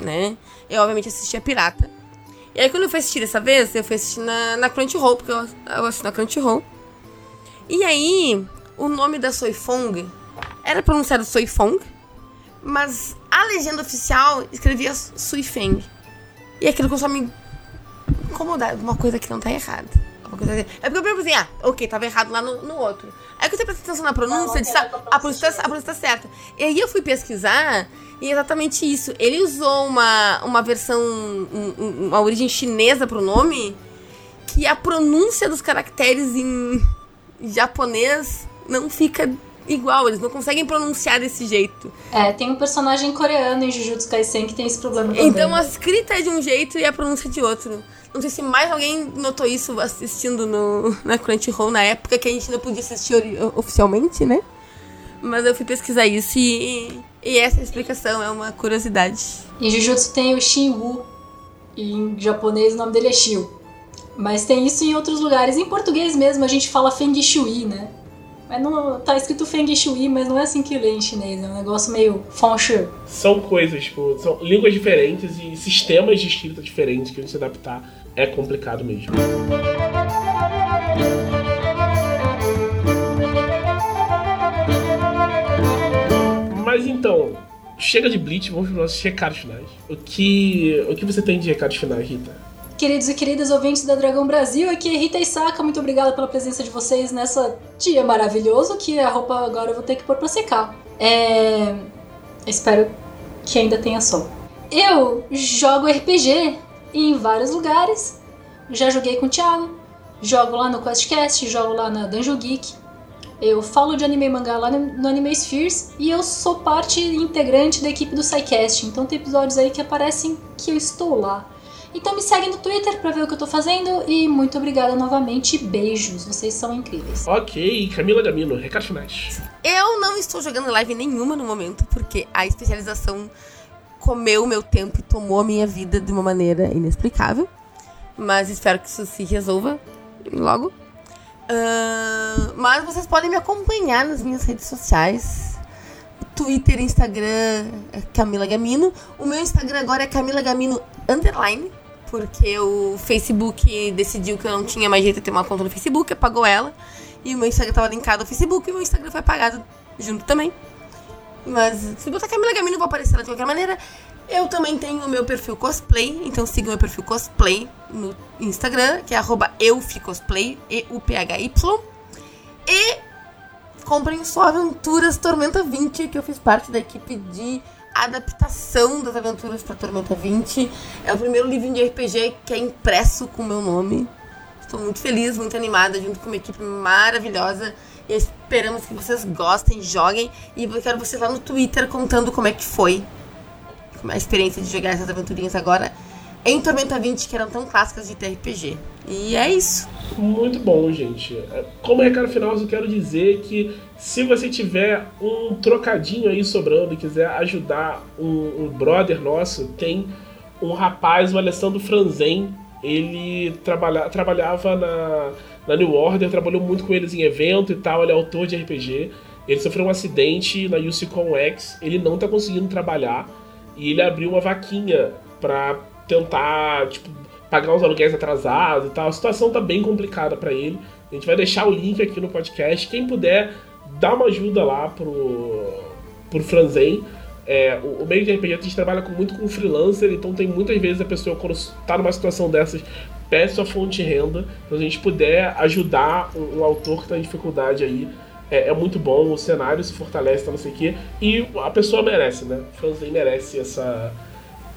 né? Eu obviamente assistia Pirata. E aí quando eu fui assistir dessa vez, eu fui assistir na, na Crunchyroll, porque eu, eu assisto na Crunchyroll. E aí, o nome da Soifong era pronunciado Soifong, mas a legenda oficial escrevia Suifeng. E aquilo começou a me incomodar. Alguma coisa que não tá errada. Coisa É porque eu pensei, ah, ok, tava errado lá no, no outro. Aí que eu prestei atenção na pronúncia, disse, a pronúncia, tá- a pronúncia tá certa. E aí eu fui pesquisar e é exatamente isso. Ele usou uma, uma versão, um- uma origem chinesa pro nome, que a pronúncia dos caracteres em japonês não fica igual. Eles não conseguem pronunciar desse jeito. É, tem um personagem coreano em Jujutsu Kaisen que tem esse problema também. Então a escrita é de um jeito e a pronúncia é de outro. Não sei se mais alguém notou isso assistindo no, na Crunchyroll na época que a gente não podia assistir oficialmente, né? Mas eu fui pesquisar isso e, e essa explicação é uma curiosidade. Em Jujutsu tem o Shinwu. E em japonês o nome dele é Shio. Mas tem isso em outros lugares. Em português mesmo a gente fala Feng Shui, né? Não, tá escrito Feng Shui, mas não é assim que lê em chinês. É um negócio meio Feng Shui. São coisas, tipo, são línguas diferentes e sistemas de escrita diferentes que se adaptar é complicado mesmo. Mas então, chega de Bleach, vamos para os nossos recados finais. O que, o que você tem de recados finais, Rita? Queridos e queridas ouvintes da Dragão Brasil, aqui é Rita Isaka, muito obrigada pela presença de vocês nessa dia maravilhoso, que a roupa agora eu vou ter que pôr pra secar. É... Espero que ainda tenha sol. Eu jogo RPG em vários lugares, já joguei com o Thiago, jogo lá no QuestCast, jogo lá na Dungeon Geek, eu falo de anime e mangá lá no Anime Spheres e eu sou parte integrante da equipe do SciCast, então tem episódios aí que aparecem que eu estou lá. Então me segue no Twitter pra ver o que eu tô fazendo e muito obrigada novamente. Beijos, vocês são incríveis. Ok, Camila Gamino, recados finais. Eu não estou jogando live nenhuma no momento, porque a especialização comeu o meu tempo e tomou a minha vida de uma maneira inexplicável. Mas espero que isso se resolva logo. Ahn, mas vocês podem me acompanhar nas minhas redes sociais. Twitter, Instagram, é Camila Gamino. O meu Instagram agora é Camila Gamino Underline. Porque o Facebook decidiu que eu não tinha mais jeito de ter uma conta no Facebook, apagou ela. E o meu Instagram tava linkado ao Facebook e o meu Instagram foi apagado junto também. Mas se botar Camila Gamino, eu vou aparecer de qualquer maneira. Eu também tenho o meu perfil cosplay, então sigam meu perfil cosplay no Instagram, que é eufcosplay, E-U-P-H-Y. E comprem o Só Aventuras Tormenta 20, que eu fiz parte da equipe de adaptação das aventuras para Tormenta 20. É o primeiro livrinho de RPG que é impresso com o meu nome. Estou muito feliz, muito animada, junto com uma equipe maravilhosa. E esperamos que vocês gostem, joguem. E eu quero vocês lá no Twitter contando como é que foi a experiência de jogar essas aventurinhas agora em Tormenta 20, que eram tão clássicas de TRPG. E é isso. Muito bom, gente. Como recado final, eu quero dizer que se você tiver um trocadinho aí sobrando e quiser ajudar um, um brother nosso, tem um rapaz, o Alessandro Franzen. Ele trabalha, trabalhava na, na New Order, trabalhou muito com eles em evento e tal. Ele é autor de RPG. Ele sofreu um acidente na UCCon X. Ele não tá conseguindo trabalhar. E ele abriu uma vaquinha pra tentar, tipo, pagar os aluguéis atrasados e tal. A situação tá bem complicada pra ele. A gente vai deixar o link aqui no podcast. Quem puder, dá uma ajuda lá pro, pro Franzen, É, o, o, meio de RPG a gente trabalha com, muito com freelancer, então tem muitas vezes a pessoa, quando está numa situação dessas, pede sua fonte de renda. Então, a gente puder ajudar um autor que está em dificuldade aí, é, é, muito bom, o cenário se fortalece, tá, não sei o quê, e a pessoa merece, né? O fanzine merece essa,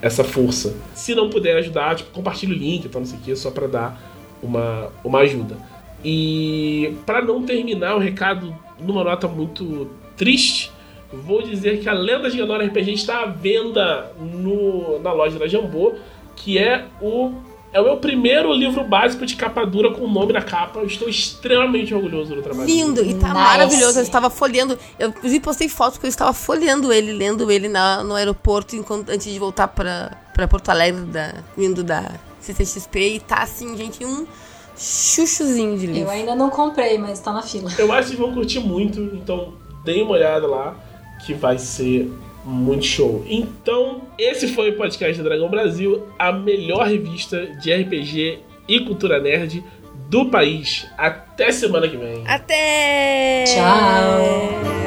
essa força. Se não puder ajudar, tipo, compartilha o link, tá, não sei o quê, só para dar uma, uma ajuda. E para não terminar o recado numa nota muito triste, vou dizer que a Lenda de Ganora RPG está à venda no, na loja da Jambô, que é o é o meu primeiro livro básico de capa dura com o nome na capa. Eu estou extremamente orgulhoso do trabalho. Lindo, e tá nice. maravilhoso. Eu estava folheando. Eu inclusive postei fotos que eu estava folheando ele, lendo ele na, no aeroporto enquanto, antes de voltar para Porto Alegre, da, vindo da CCXP. E tá assim, gente, um chuchuzinho de livro. Eu ainda não comprei, mas tá na fila. Eu acho que vão curtir muito, então deem uma olhada lá, que vai ser muito show. Então, esse foi o podcast do Dragão Brasil, a melhor revista de RPG e cultura nerd do país. Até semana que vem. Até! Tchau!